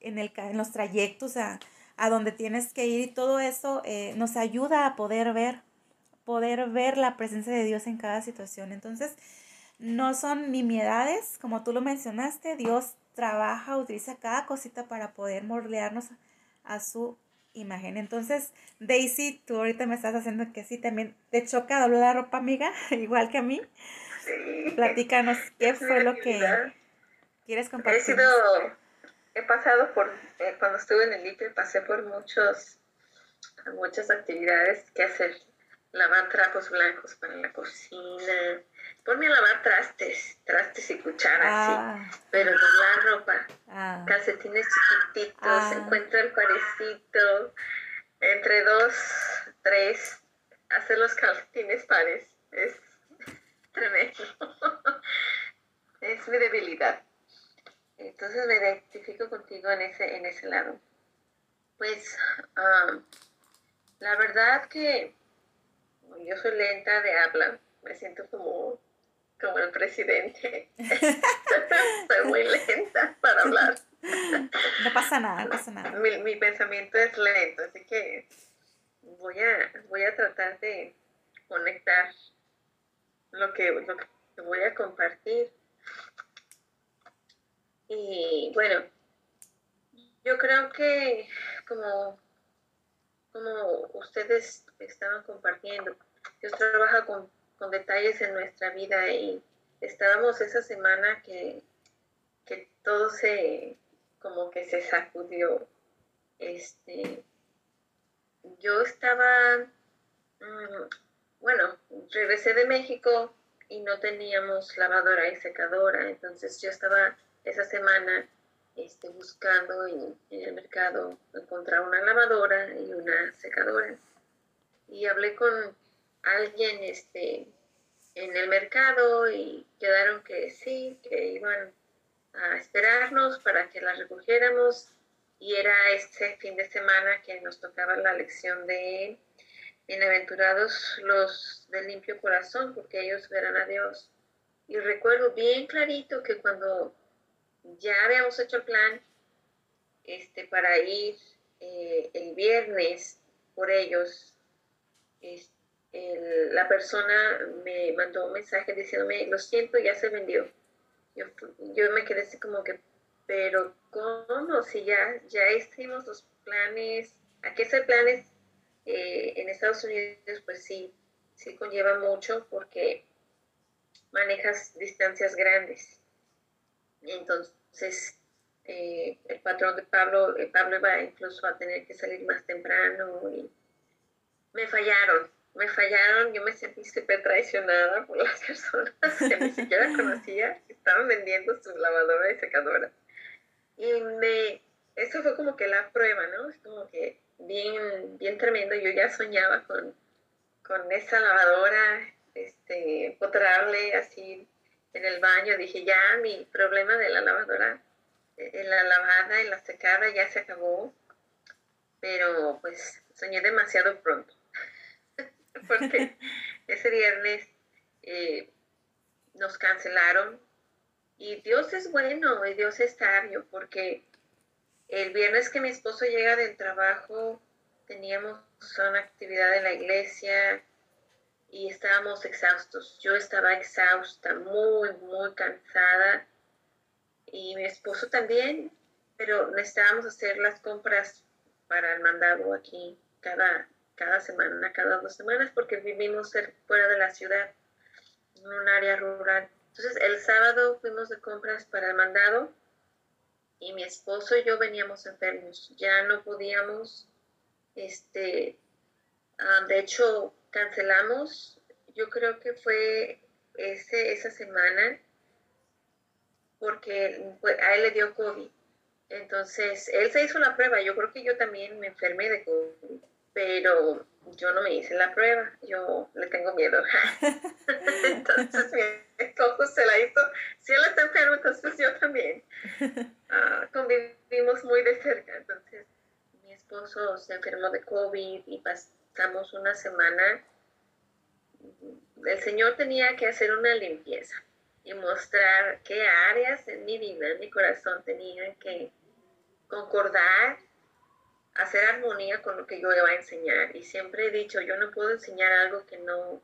el, en los trayectos a, a, donde tienes que ir y todo eso eh, nos ayuda a poder ver poder ver la presencia de Dios en cada situación. Entonces, no son nimiedades, como tú lo mencionaste, Dios trabaja, utiliza cada cosita para poder moldearnos a su imagen. Entonces, Daisy, tú ahorita me estás haciendo que sí, también te choca doblar la ropa, amiga, *laughs* igual que a mí. Sí. Platícanos, ¿qué fue lo que quieres compartir?
He sido, he pasado por, eh, cuando estuve en el IPE, pasé por muchos, muchas actividades que hacer lavar trapos blancos para la cocina, ponme a lavar trastes, trastes y cucharas, ah. pero doblar ropa, ah. calcetines chiquititos, ah. encuentro el parecito, entre dos, tres, hacer los calcetines pares, es tremendo, *laughs* es mi debilidad. Entonces me identifico contigo en ese, en ese lado. Pues la verdad que yo soy lenta de habla, me siento como, como el presidente. *laughs* soy muy lenta para hablar.
No pasa nada, no pasa nada.
Mi, mi, pensamiento es lento, así que voy a, voy a tratar de conectar lo que, lo que voy a compartir. Y bueno, yo creo que como como ustedes estaban compartiendo. Dios trabaja con, con detalles en nuestra vida y estábamos esa semana que, que todo se, como que se sacudió. Este, yo estaba, mm, bueno, regresé de México y no teníamos lavadora y secadora, entonces yo estaba esa semana este, buscando en, el mercado encontrar una lavadora y una secadora. Y hablé con alguien este, en el mercado y quedaron que sí, que iban a esperarnos para que la recogiéramos. Y era este fin de semana que nos tocaba la lección de Bienaventurados los de limpio corazón, porque ellos verán a Dios. Y recuerdo bien clarito que cuando ya habíamos hecho el plan este, para ir eh, el viernes por ellos. La persona me mandó un mensaje diciéndome, lo siento, ya se vendió. Yo, yo me quedé así como que, pero ¿cómo? Si ya, ya hicimos los planes, ¿a qué hacer planes eh, en Estados Unidos? Pues sí, sí conlleva mucho porque manejas distancias grandes. Entonces, eh, el patrón de Pablo, eh, Pablo iba incluso a tener que salir más temprano y me fallaron, me fallaron, yo me sentí súper traicionada por las *laughs* personas que ni siquiera conocía, que estaban vendiendo su lavadora y secadora. Y me, eso fue como que la prueba, ¿no? Es como que bien, bien tremendo, yo ya soñaba con, con esa lavadora, este, potrable, así en el baño, dije, ya mi problema de la lavadora, eh, la lavada y la secada ya se acabó, pero pues soñé demasiado pronto, *laughs* porque ese viernes eh, nos cancelaron y Dios es bueno y Dios es sabio, porque el viernes que mi esposo llega del trabajo, teníamos una actividad en la iglesia, y estábamos exhaustos. Yo estaba exhausta, muy, muy cansada y mi esposo también, pero necesitábamos hacer las compras para el mandado aquí cada, cada semana, cada dos semanas, porque vivimos fuera de la ciudad, en un área rural. Entonces el sábado fuimos de compras para el mandado y mi esposo y yo veníamos enfermos, ya no podíamos, este, ah, de hecho cancelamos, yo creo que fue ese, esa semana, porque a él le dio COVID. Entonces, él se hizo la prueba, yo creo que yo también me enfermé de COVID, pero yo no me hice la prueba, yo le tengo miedo. *laughs* entonces mi esposo se la hizo, si él está enfermo, entonces yo también. Uh, convivimos muy de cerca, entonces mi esposo se enfermó de COVID y pasamos una semana el Señor tenía que hacer una limpieza y mostrar qué áreas en mi vida, en mi corazón, tenían que concordar, hacer armonía con lo que yo iba a enseñar. Y siempre he dicho, yo no puedo enseñar algo que no,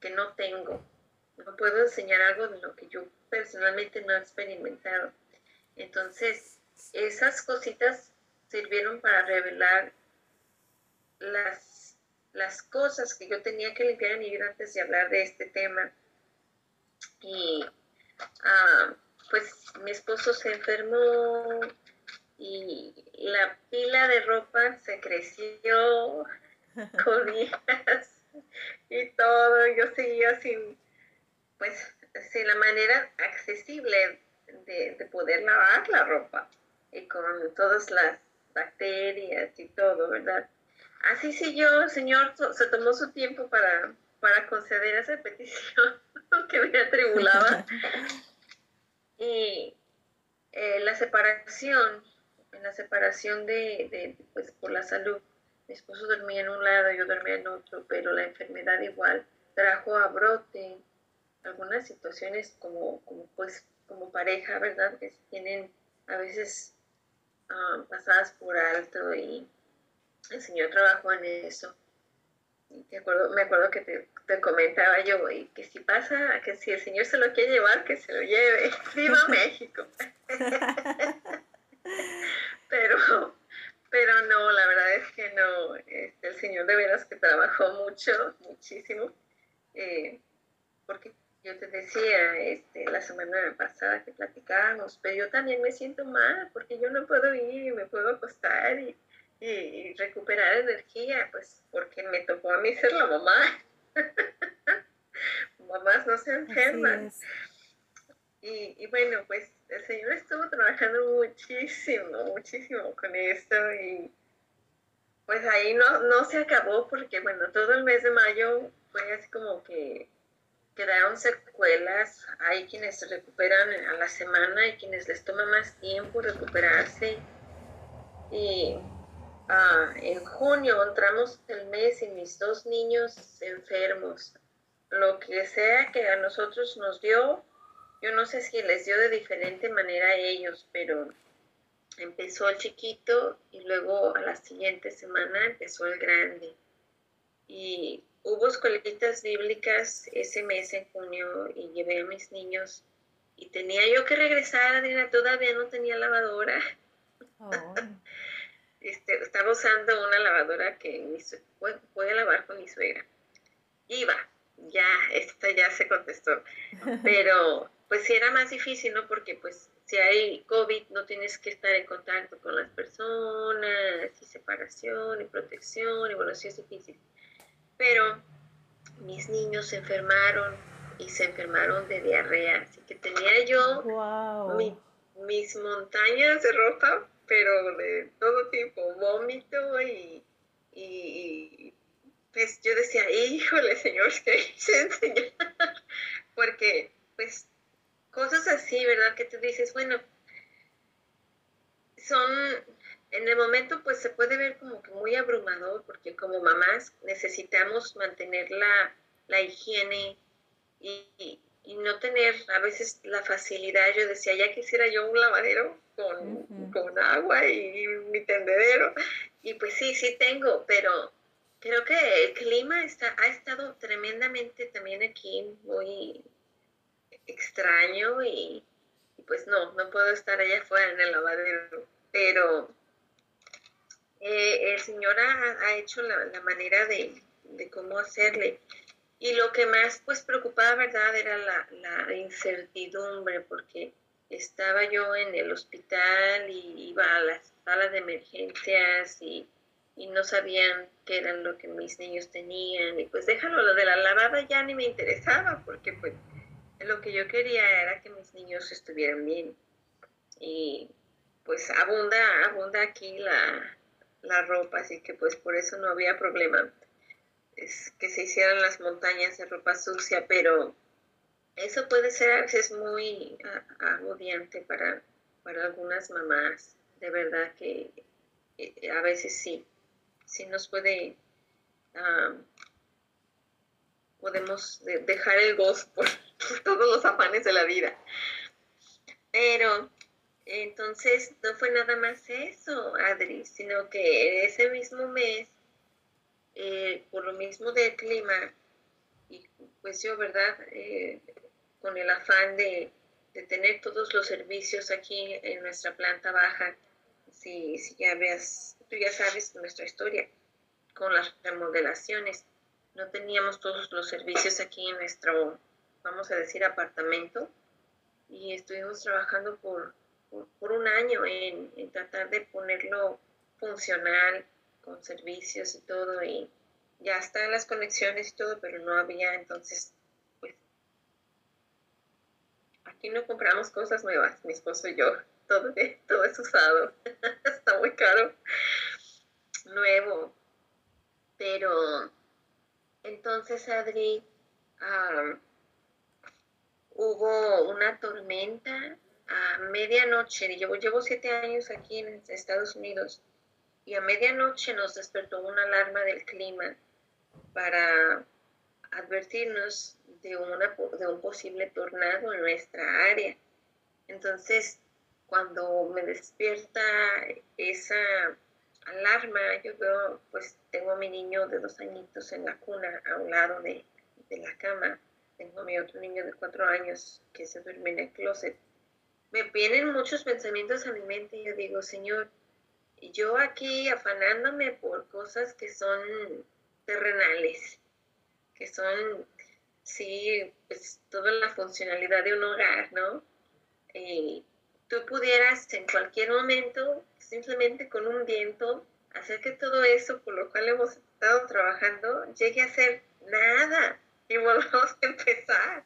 que no tengo. No puedo enseñar algo de lo que yo personalmente no he experimentado. Entonces, esas cositas sirvieron para revelar las las cosas que yo tenía que limpiar en mi antes de hablar de este tema. Y ah, pues mi esposo se enfermó y la pila de ropa se creció *laughs* con días y todo. Yo seguía sin, pues, sin la manera accesible de, de poder lavar la ropa y con todas las bacterias y todo, ¿verdad? Así siguió, el Señor se tomó su tiempo para, para conceder esa petición *laughs* que me atribulaba. *laughs* y eh, la separación, en la separación de, de, pues por la salud, mi esposo dormía en un lado, yo dormía en otro, pero la enfermedad igual trajo a brote algunas situaciones como, como pues como pareja, ¿verdad? Que tienen a veces ah, pasadas por alto y el Señor trabajó en eso. Te acuerdo, me acuerdo que te, te, comentaba yo, y que si pasa, que si el Señor se lo quiere llevar, que se lo lleve. *laughs* ¡Viva *laughs* México! *laughs* pero, pero no, la verdad es que no. Este, el Señor de veras que trabajó mucho, muchísimo. Eh, porque yo te decía este, la semana pasada que platicábamos, pero yo también me siento mal porque yo no puedo ir y me puedo acostar y y recuperar energía, pues porque me tocó a mí ser la mamá. *laughs* Mamás no se enferman. Y, bueno, pues el Señor estuvo trabajando muchísimo, muchísimo con esto y pues ahí no, no se acabó porque bueno, todo el mes de mayo fue así como que quedaron secuelas, hay quienes se recuperan a la semana y quienes les toma más tiempo recuperarse y Ah, en junio entramos el mes y mis dos niños enfermos. Lo que sea que a nosotros nos dio, yo no sé si les dio de diferente manera a ellos, pero empezó el chiquito y luego a la siguiente semana empezó el grande. Y hubo escuelitas bíblicas ese mes en junio y llevé a mis niños y tenía yo que regresar, Adriana, todavía no tenía lavadora. Oh. *laughs* este, estaba usando una lavadora que voy, a lavar con mi suegra. Iba, ya, esta ya se contestó. *laughs* Pero pues sí era más difícil, ¿no? Porque pues si hay COVID no tienes que estar en contacto con las personas y separación y protección y bueno, sí es difícil. Pero mis niños se enfermaron y se enfermaron de diarrea, así que tenía yo mis montañas de ropa pero de todo tipo, vómito y, y, pues yo decía, híjole, señor, *laughs* ¿qué hice enseñar? Porque pues cosas así, ¿verdad? Que tú dices, bueno, son, en el momento pues se puede ver como que muy abrumador porque como mamás necesitamos mantener la, la higiene y, y, no tener a veces la facilidad. Yo decía, ya quisiera yo un lavadero con, con agua y mi tendedero. Y pues sí, sí tengo, pero creo que el clima está, ha estado tremendamente también aquí muy extraño y, pues no, no puedo estar allá afuera en el lavadero, pero eh, el Señor ha, hecho la, manera de, cómo hacerle. Y lo que más pues preocupaba, ¿verdad? Era la, la, incertidumbre, porque estaba yo en el hospital y iba a las salas de emergencias y y no sabían qué eran lo que mis niños tenían y pues déjalo, lo de la lavada ya ni me interesaba porque pues lo que yo quería era que mis niños estuvieran bien. Y pues abunda, abunda aquí la, la ropa, así que pues por eso no había problema. Es que se hicieran las montañas de ropa sucia, pero eso puede ser a veces muy agobiante para, para algunas mamás, de verdad que eh, a veces sí. Si nos puede, podemos dejar el gozo por, *laughs* todos los afanes de la vida. Pero entonces no fue nada más eso, Adri, sino que ese mismo mes, eh, por lo mismo del clima, y pues yo, ¿verdad? Eh, con el afán de, tener todos los servicios aquí en nuestra planta baja, si, si ya veas tú ya sabes nuestra historia con las remodelaciones. No teníamos todos los servicios aquí en nuestro, vamos a decir, apartamento y estuvimos trabajando por, por, un año en, en, tratar de ponerlo funcional con servicios y todo y ya están las conexiones y todo, pero no había entonces, pues, aquí no compramos cosas nuevas, mi esposo y yo *laughs* todo, todo es usado, *laughs* está muy caro, nuevo. Pero entonces, Adri, hubo una tormenta a medianoche, yo llevo siete años aquí en Estados Unidos, y a medianoche nos despertó una alarma del clima para advertirnos de, una, de un posible tornado en nuestra área. Entonces, cuando me despierta esa alarma, yo veo, pues tengo a mi niño de dos añitos en la cuna a un lado de, la cama. Tengo a mi otro niño de cuatro años que se duerme en el closet. Me vienen muchos pensamientos a mi mente y yo digo, Señor, yo aquí afanándome por cosas que son terrenales, que son, sí, pues toda la funcionalidad de un hogar, ¿no? Y tú pudieras en cualquier momento, simplemente con un viento, hacer que todo eso por lo cual hemos estado trabajando llegue a ser nada y volvamos a empezar.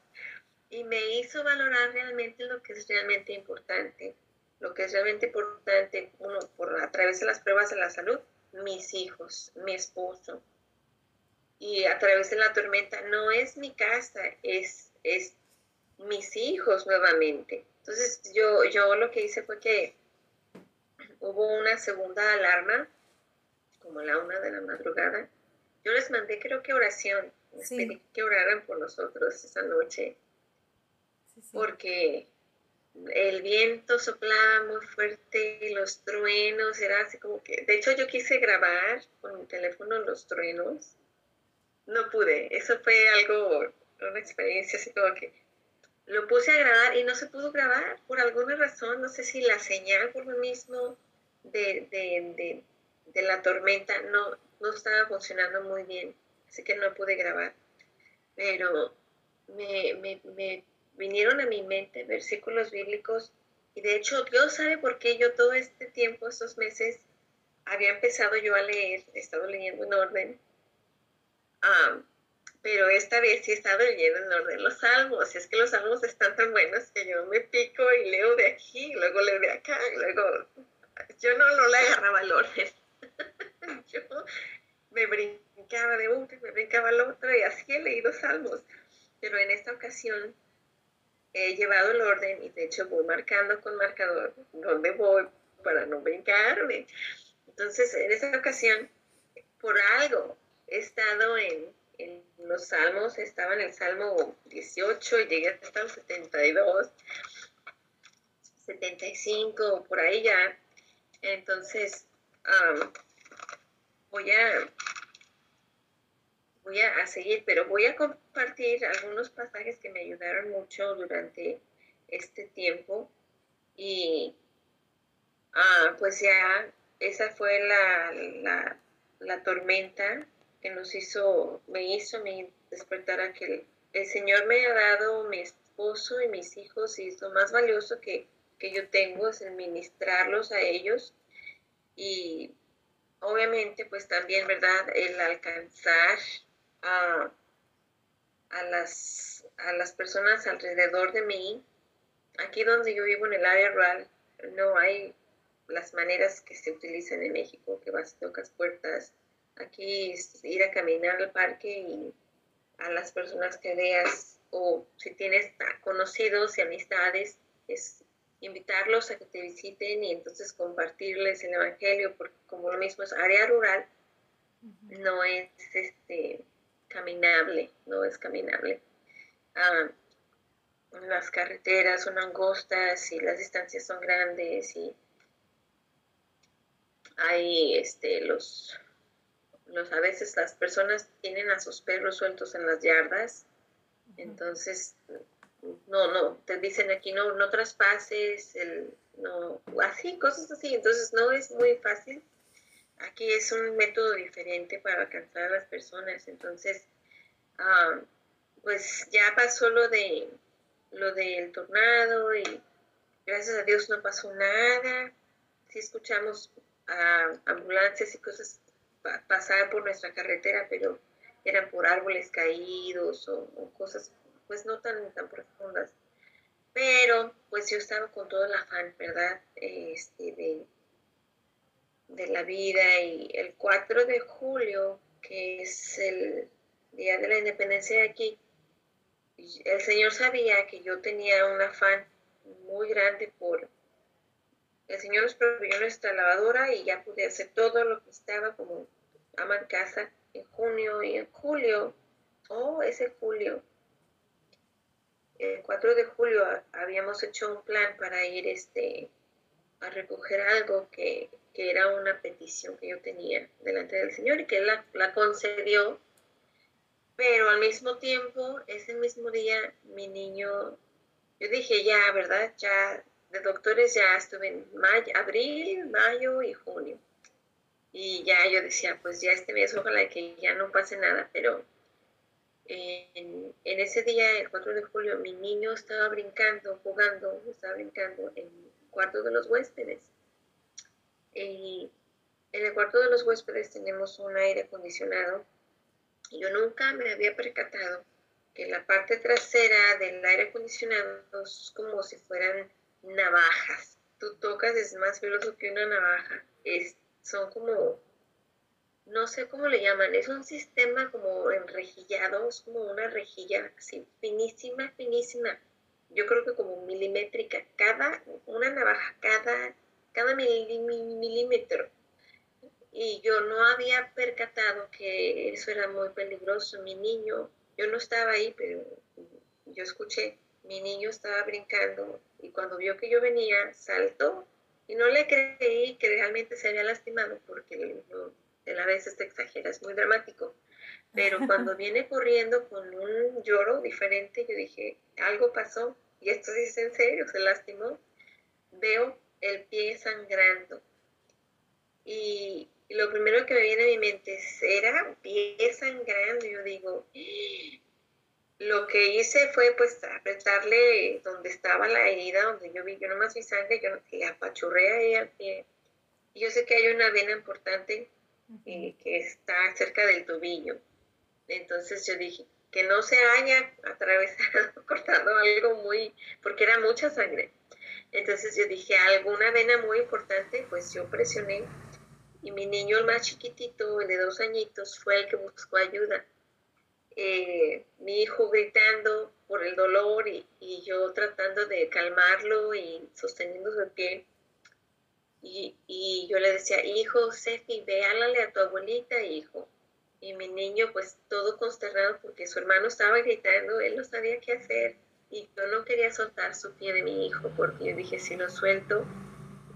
Y me hizo valorar realmente lo que es realmente importante. Lo que es realmente importante, uno, por a través de las pruebas de la salud, mis hijos, mi esposo. Y a través de la tormenta, no es mi casa, es, es mis hijos nuevamente. Entonces yo, yo lo que hice fue que hubo una segunda alarma, como la una de la madrugada. Yo les mandé creo que oración, les pedí que oraran por nosotros esa noche, porque el viento soplaba muy fuerte, los truenos, era así como que, de hecho yo quise grabar con mi teléfono los truenos, no pude, eso fue algo, una experiencia así como que lo puse a grabar y no se pudo grabar por alguna razón, no sé si la señal por lo mismo de, la tormenta no, no estaba funcionando muy bien, así que no pude grabar. Pero me, me, vinieron a mi mente versículos bíblicos y de hecho Dios sabe por qué yo todo este tiempo, estos meses, había empezado yo a leer, he estado leyendo en orden pero esta vez sí he estado leyendo en orden los salmos, y es que los salmos están tan buenos que yo me pico y leo de aquí, luego leo de acá, luego yo no, no le agarraba el orden. *laughs* yo me brincaba de uno, me brincaba al otro y así he leído salmos, pero en esta ocasión he llevado el orden y de hecho voy marcando con marcador dónde voy para no brincarme. Entonces, en esa ocasión, por algo, he estado en, los salmos, estaba en el salmo 18 y llegué hasta el 72, 75, por ahí ya. Entonces, voy a voy a, seguir, pero voy a compartir algunos pasajes que me ayudaron mucho durante este tiempo. Y ah, pues ya esa fue la, la, tormenta que nos hizo, me hizo me despertar a que el, Señor me ha dado mi esposo y mis hijos y lo más valioso que, que yo tengo es el ministrarlos a ellos. Y obviamente pues también, ¿verdad? El alcanzar a, las, a las personas alrededor de mí. Aquí donde yo vivo en el área rural, no hay las maneras que se utilizan en México, que vas, tocas puertas. Aquí es ir a caminar al parque y a las personas que veas, o si tienes conocidos y amistades, es invitarlos a que te visiten y entonces compartirles el Evangelio, porque como lo mismo es área rural, no es este caminable, no es caminable. Ah, las carreteras son angostas y las distancias son grandes y hay este los los a veces las personas tienen a sus perros sueltos en las yardas. Entonces no no te dicen aquí no no traspases el no así cosas así entonces no es muy fácil aquí es un método diferente para alcanzar a las personas. Entonces, ah, pues ya pasó lo de lo del tornado y gracias a Dios no pasó nada. Sí escuchamos ambulancias y cosas pasar por nuestra carretera, pero eran por árboles caídos o, cosas pues no tan, tan profundas. Pero pues yo estaba con todo el afán, ¿verdad? Este, de, de la vida y el 4 de julio, que es el día de la independencia de aquí, el Señor sabía que yo tenía un afán muy grande por... El Señor nos proveyó nuestra lavadora y ya pude hacer todo lo que estaba como ama en casa en junio y en julio, oh, ese julio, el 4 de julio habíamos hecho un plan para ir este, a recoger algo que que era una petición que yo tenía delante del Señor y que Él la, concedió, pero al mismo tiempo, ese mismo día, mi niño, yo dije ya, ¿verdad? Ya de doctores ya estuve en abril, mayo y junio. Y ya yo decía, pues ya este mes ojalá que ya no pase nada, pero en, ese día, el 4 de julio, mi niño estaba brincando, jugando, estaba brincando en el cuarto de los huéspedes. Y en el cuarto de los huéspedes tenemos un aire acondicionado. Y yo nunca me había percatado que la parte trasera del aire acondicionado es como si fueran navajas. Tú tocas, es más veloz que una navaja. Es, son como, no sé cómo le llaman, es un sistema como enrejillado, es como una rejilla así finísima, finísima. Yo creo que como milimétrica. Cada, una navaja, cada cada milímetro. Y yo no había percatado que eso era muy peligroso. Mi niño, yo no estaba ahí, pero yo escuché, mi niño estaba brincando y cuando vio que yo venía, saltó y no le creí que realmente se había lastimado porque de la vez te exagera, es muy dramático. Pero *laughs* cuando viene corriendo con un lloro diferente, yo dije, algo pasó y esto es en serio, se lastimó. Veo el pie sangrando. Y, lo primero que me viene a mi mente es, ¿era pie sangrando? Yo digo, *gasps* lo que hice fue pues apretarle donde estaba la herida, donde yo vi, yo nomás vi sangre, yo le apachurré ahí al pie. Y yo sé que hay una vena importante eh, que está cerca del tobillo. Entonces yo dije, que no se haya atravesado, *laughs* cortado algo muy, porque era mucha sangre. Entonces yo dije, alguna vena muy importante, pues yo presioné y mi niño, el más chiquitito, el de dos añitos, fue el que buscó ayuda. eh, mi hijo gritando por el dolor y, yo tratando de calmarlo y sosteniendo su pie. Y, y, yo le decía, hijo, Sefi, ve, a tu abuelita, hijo. Y mi niño, pues todo consternado porque su hermano estaba gritando, él no sabía qué hacer. Y yo no quería soltar su pie de mi hijo porque yo dije, si lo suelto,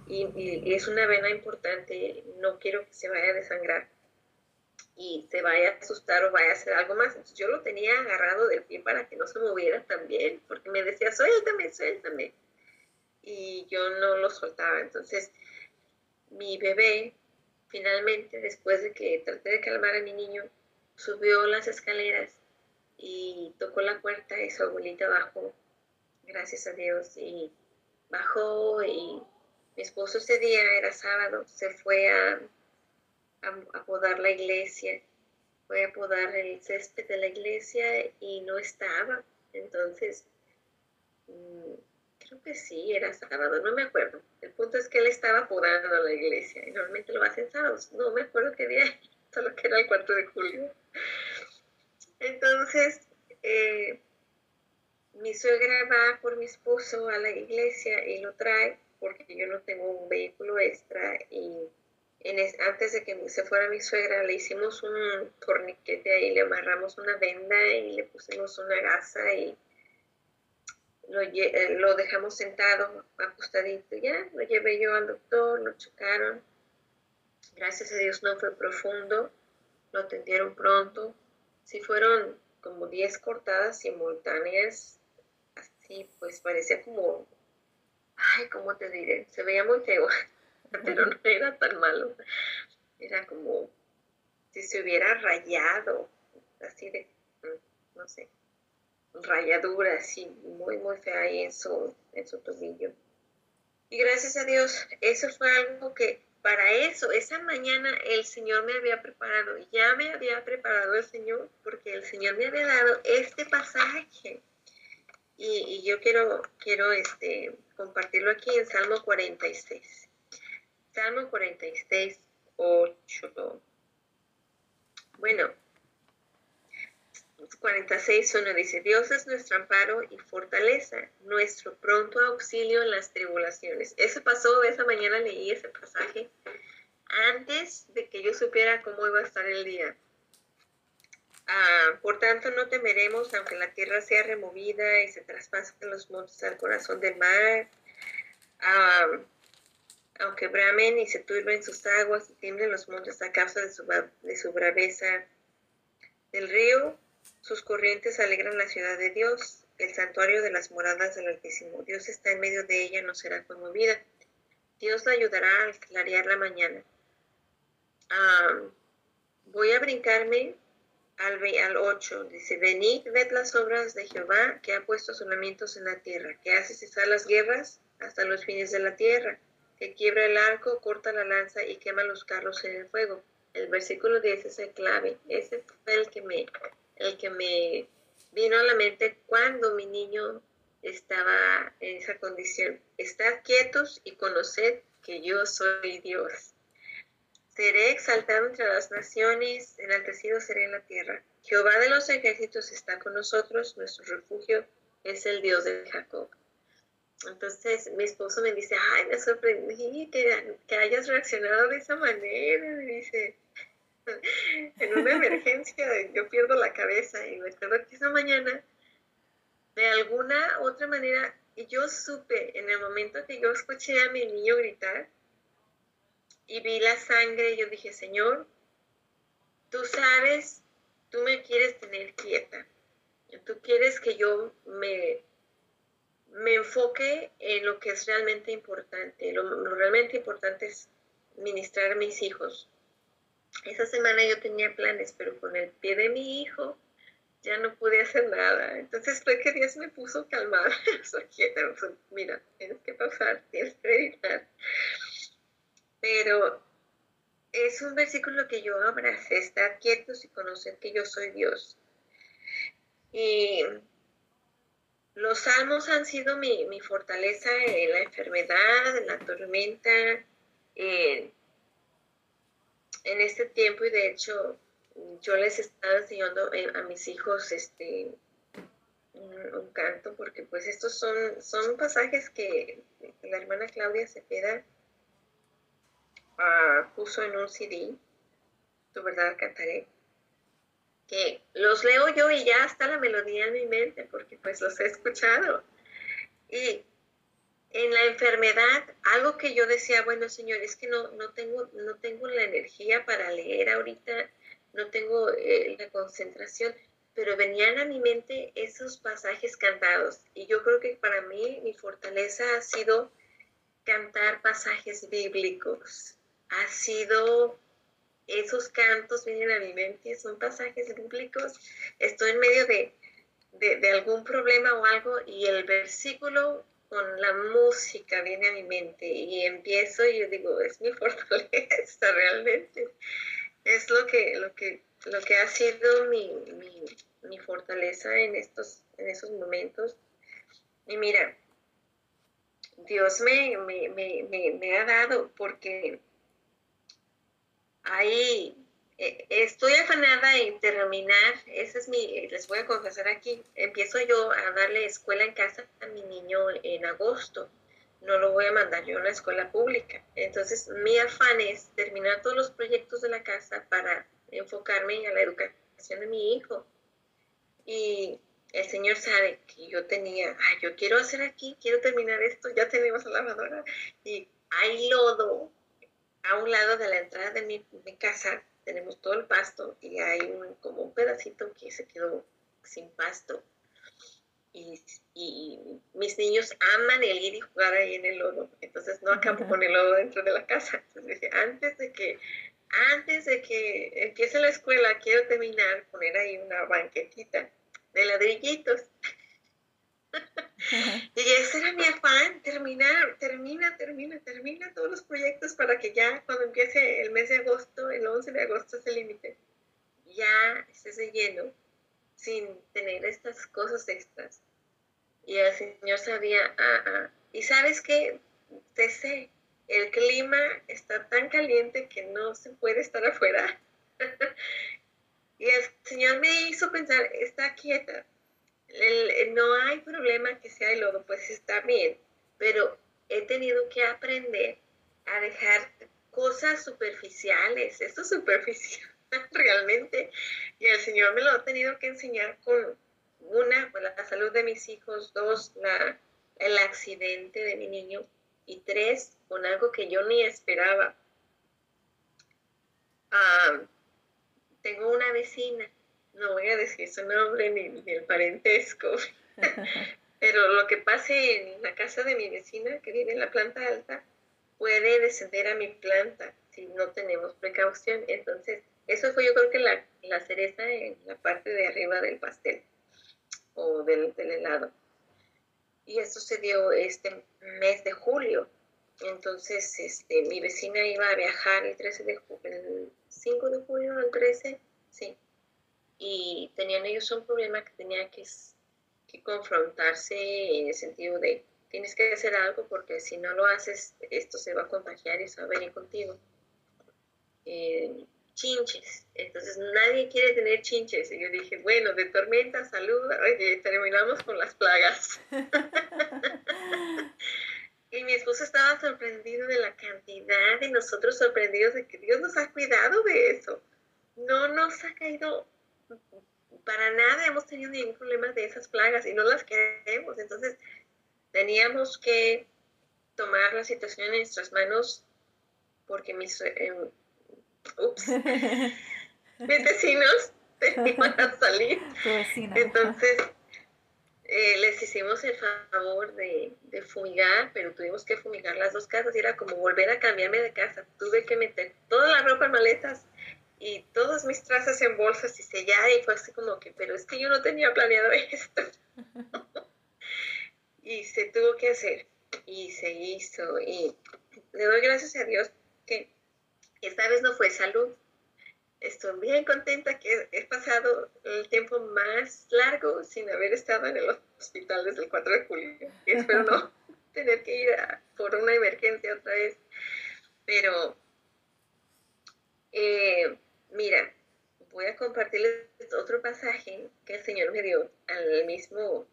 y, es una vena importante, no quiero que se vaya a desangrar y se vaya a asustar o vaya a hacer algo más. Entonces yo lo tenía agarrado del pie para que no se moviera también, porque me decía, suéltame, suéltame. Y yo no lo soltaba. Entonces mi bebé, finalmente, después de que traté de calmar a mi niño, subió las escaleras y tocó la puerta y su abuelita bajó, gracias a Dios, y bajó y mi esposo ese día, era sábado, se fue a, a, podar la iglesia, fue a podar el césped de la iglesia y no estaba. Entonces, mm, creo que sí, era sábado, no me acuerdo. El punto es que él estaba podando la iglesia y normalmente lo hacen sábados. No me acuerdo qué día, *laughs* solo que era el 4 de julio. Entonces, eh, mi suegra va por mi esposo a la iglesia y lo trae porque yo no tengo un vehículo extra y antes de que se fuera mi suegra le hicimos un torniquete ahí, le amarramos una venda y le pusimos una gasa y lo, eh, lo dejamos sentado, acostadito. Ya lo llevé yo al doctor, lo chocaron. Gracias a Dios no fue profundo, lo atendieron pronto. Sí fueron como 10 cortadas simultáneas, así pues parecía como ay, ¿cómo te diré? Se veía muy feo, *laughs* pero no era tan malo. Era como si se hubiera rayado, así de, mm, no sé, rayadura, así, muy, muy fea ahí en su, en su tobillo. Y gracias a Dios, eso fue algo que para eso, esa mañana el Señor me había preparado, ya me había preparado el Señor, porque el Señor me había dado este pasaje. Y, y yo quiero, quiero este, compartirlo aquí en Salmo 46. Salmo 46, 8. Bueno, 46, 1 dice, Dios es nuestro amparo y fortaleza, nuestro pronto auxilio en las tribulaciones. Eso pasó, esa mañana leí ese pasaje antes de que yo supiera cómo iba a estar el día. Ah, por tanto, no temeremos, aunque la tierra sea removida y se traspasen los montes al corazón del mar, ah, aunque bramen y se turben sus aguas y tiemblen los montes a causa de su, de su braveza del río, sus corrientes alegran la ciudad de Dios, el santuario de las moradas del Altísimo. Dios está en medio de ella, no será conmovida. Dios la ayudará al clarear la mañana. Voy a brincarme al, al 8, dice, venid, ved las obras de Jehová, que ha puesto solamientos en la tierra, que hace cesar las guerras hasta los fines de la tierra, que quiebra el arco, corta la lanza y quema los carros en el fuego. El versículo 10 es el clave. Ese fue el que me, el que me vino a la mente cuando mi niño estaba en esa condición. Estad quietos y conoced que yo soy Dios. Seré exaltado entre las naciones, enaltecido seré en la tierra. Jehová de los ejércitos está con nosotros, nuestro refugio es el Dios de Jacob. Entonces mi esposo me dice, ay, me sorprendí que, que hayas reaccionado de esa manera. Me dice, *laughs* en una emergencia yo pierdo la cabeza y me acuerdo que esa mañana, de alguna otra manera, yo supe en el momento que yo escuché a mi niño gritar, y vi la sangre, yo dije, Señor, tú sabes, tú me quieres tener quieta. Tú quieres que yo me, me enfoque en lo que es realmente importante. Lo, realmente importante es ministrar a mis hijos. Esa semana yo tenía planes, pero con el pie de mi hijo ya no pude hacer nada. Entonces fue que Dios me puso calmada. *laughs* Mira, tienes que pasar, tienes que editar. Pero es un versículo que yo abracé, estar quietos y conocer que yo soy Dios. Y los salmos han sido mi, fortaleza en la enfermedad, en la tormenta, en, este tiempo y de hecho yo les estaba enseñando eh, a mis hijos este un, canto, porque pues estos son, son pasajes que la hermana Claudia Cepeda uh, puso en un CD, Tu verdad cantaré, que los leo yo y ya está la melodía en mi mente, porque pues los he escuchado. Y en la enfermedad, algo que yo decía, bueno, señor, es que no, no, tengo, no tengo la energía para leer ahorita, no tengo eh, la concentración, pero venían a mi mente esos pasajes cantados. Y yo creo que para mí mi fortaleza ha sido cantar pasajes bíblicos. Ha sido esos cantos vienen a mi mente, son pasajes bíblicos. Estoy en medio de, de algún problema o algo y el versículo con la música viene a mi mente y empiezo y yo digo, es mi *laughs* fortaleza realmente. Es lo que, lo que, lo que ha sido mi, mi fortaleza en, estos, en esos momentos. Y mira, Dios me, me, ha dado porque ahí eh, estoy afanada en terminar, ese es mi, les voy a confesar aquí, empiezo yo a darle escuela en casa a mi niño en agosto, no lo voy a mandar yo a una escuela pública. Entonces mi afán es terminar todos los proyectos de la casa para enfocarme a la educación de mi hijo. Y el Señor sabe que yo tenía, ay, yo quiero hacer aquí, quiero terminar esto, ya tenemos la lavadora y hay lodo a un lado de la entrada de mi, casa, tenemos todo el pasto y hay un, como un pedacito que se quedó sin pasto. Y, y, mis niños aman el ir y jugar ahí en el lodo, entonces no acabo con el lodo dentro de la casa. Entonces antes de que antes de que empiece la escuela, quiero terminar, poner ahí una banquetita de ladrillitos. *laughs* y ese era mi afán, terminar, termina, termina, termina todos los proyectos para que ya cuando empiece el mes de agosto, el 11 de agosto es el límite, ya estés de lleno sin tener estas cosas extras. Y el Señor sabía, ah, ah. y sabes que te sé, el clima está tan caliente que no se puede estar afuera. *laughs* Y el Señor me hizo pensar, está quieta, no hay problema que sea el lodo, pues está bien, pero he tenido que aprender a dejar cosas superficiales, esto es superficial *laughs* realmente, y el Señor me lo ha tenido que enseñar con una, pues, la salud de mis hijos, dos, la, el accidente de mi niño, y tres, con algo que yo ni esperaba. Ah, tengo una vecina, no voy a decir su nombre ni, el parentesco, *laughs* pero lo que pase en la casa de mi vecina que vive en la planta alta puede descender a mi planta si no tenemos precaución. Entonces, eso fue yo creo que la, la cereza en la parte de arriba del pastel o del, del helado. Y eso se dio este mes de julio. Entonces, este, mi vecina iba a viajar el 13 de julio, 5 de julio al 13, sí. Y tenían ellos un problema que tenía que, que confrontarse en el sentido de tienes que hacer algo porque si no lo haces, esto se va a contagiar y se va a venir contigo. Eh, chinches. Entonces nadie quiere tener chinches. Y yo dije, bueno, de tormenta, salud, oye, terminamos con las plagas. *laughs* Y mi esposo estaba sorprendido de la cantidad y nosotros sorprendidos de que Dios nos ha cuidado de eso. No nos ha caído para nada, hemos tenido ningún problema de esas plagas y no las queremos. Entonces teníamos que tomar la situación en nuestras manos porque mis, eh, ups, *laughs* mis vecinos tenían a salir. Entonces eh, les hicimos el favor de, fumigar, pero tuvimos que fumigar las dos casas y era como volver a cambiarme de casa. Tuve que meter toda la ropa en maletas y todas mis trazas en bolsas y sellar y fue así como que, pero es que yo no tenía planeado *laughs* esto. y se tuvo que hacer y se hizo y le doy gracias a Dios que esta vez no fue salud, estoy bien contenta que he pasado el tiempo más largo sin haber estado en el hospital desde el 4 de julio. Espero no *laughs* tener que ir por una emergencia otra vez. Pero, eh, mira, voy a compartirles otro pasaje que el Señor me dio al mismo,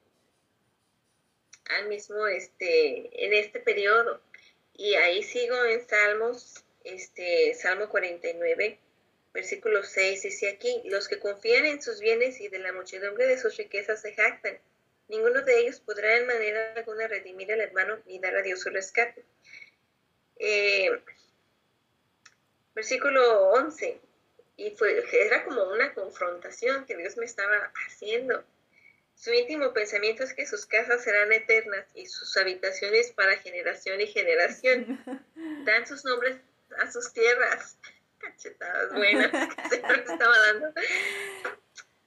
al mismo, este, en este periodo. Y ahí sigo en Salmos, este, Salmo 49, versículo 6, dice aquí, los que confían en sus bienes y de la muchedumbre de sus riquezas se jactan. Ninguno de ellos podrá en manera alguna redimir al hermano ni dar a Dios su rescate. Eh, versículo 11, y fue, era como una confrontación que Dios me estaba haciendo. Su íntimo pensamiento es que sus casas serán eternas y sus habitaciones para generación y generación. *laughs* Dan sus nombres a sus tierras. Cachetadas buenas que *laughs* estaba dando.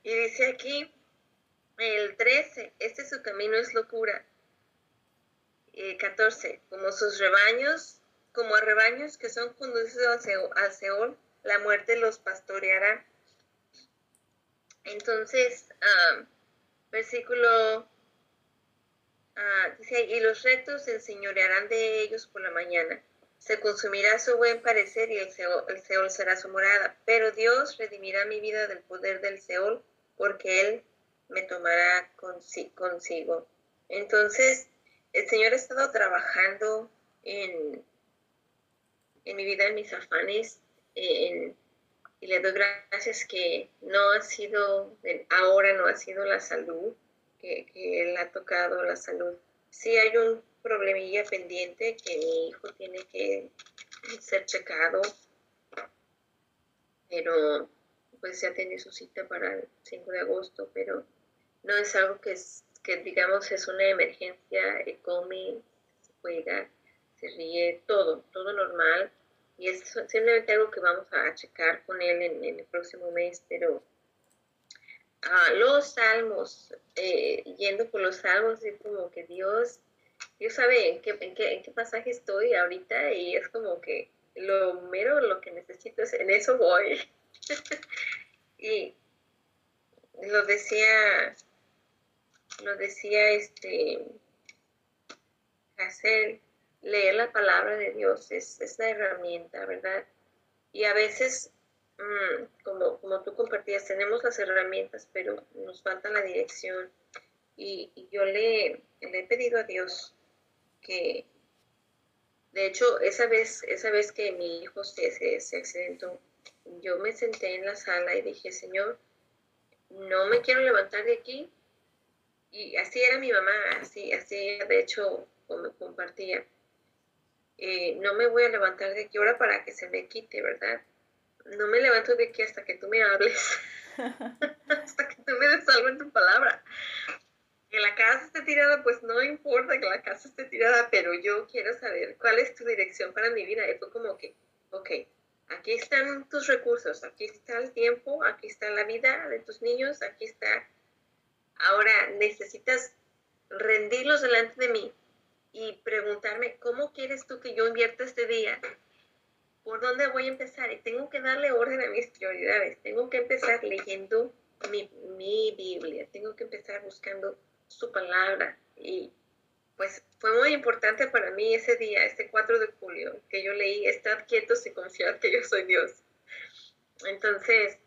Y dice aquí, el 13, este su camino es locura. 14, eh, como sus rebaños, como a rebaños que son conducidos al Seol, la muerte los pastoreará. Entonces, ah, versículo ah, dice, y los rectos se enseñorearán de ellos por la mañana. Se consumirá su buen parecer y el Seol, el Seol será su morada. Pero Dios redimirá mi vida del poder del Seol, porque Él me tomará consigo. Entonces, el Señor ha estado trabajando en, en mi vida, en mis afanes, y le doy gracias que no ha sido, ahora no ha sido la salud, que, que él ha tocado la salud. Sí hay un problemilla pendiente que mi hijo tiene que ser checado, pero pues ya tiene su cita para el 5 de agosto, pero no es algo que, es, que digamos es una emergencia, come, se juega, se ríe, todo, todo normal y es simplemente algo que vamos a checar con él en, el próximo mes, pero ah, los salmos, eh, yendo por los salmos, es como que Dios, Dios sabe en qué, en, qué, en qué pasaje estoy ahorita y es como que lo mero, lo que necesito es, en eso voy. *laughs* y lo decía, lo decía este, Hazel, leer la palabra de Dios es, es la herramienta, ¿verdad? Y a veces, mm, como, como tú compartías, tenemos las herramientas, pero nos falta la dirección. Y, yo le, he pedido a Dios que, de hecho, esa vez, esa vez que mi hijo se, se, se accidentó, yo me senté en la sala y dije, Señor, no me quiero levantar de aquí. Y así era mi mamá, así, así de hecho, como compartía eh, no me voy a levantar de aquí ahora para que se me quite, ¿verdad? No me levanto de aquí hasta que tú me hables, *laughs* hasta que tú me des algo en tu palabra. Que la casa esté tirada, pues no importa que la casa esté tirada, pero yo quiero saber cuál es tu dirección para mi vida. Y fue como que, ok, aquí están tus recursos, aquí está el tiempo, aquí está la vida de tus niños, aquí está. Ahora necesitas rendirlos delante de mí y preguntarme, ¿cómo quieres tú que yo invierta este día? ¿Por dónde voy a empezar? Y tengo que darle orden a mis prioridades. Tengo que empezar leyendo mi, mi Biblia. Tengo que empezar buscando su palabra. Y pues fue muy importante para mí ese día, este 4 de julio, que yo leí, estad quietos y confiad que yo soy Dios. Entonces,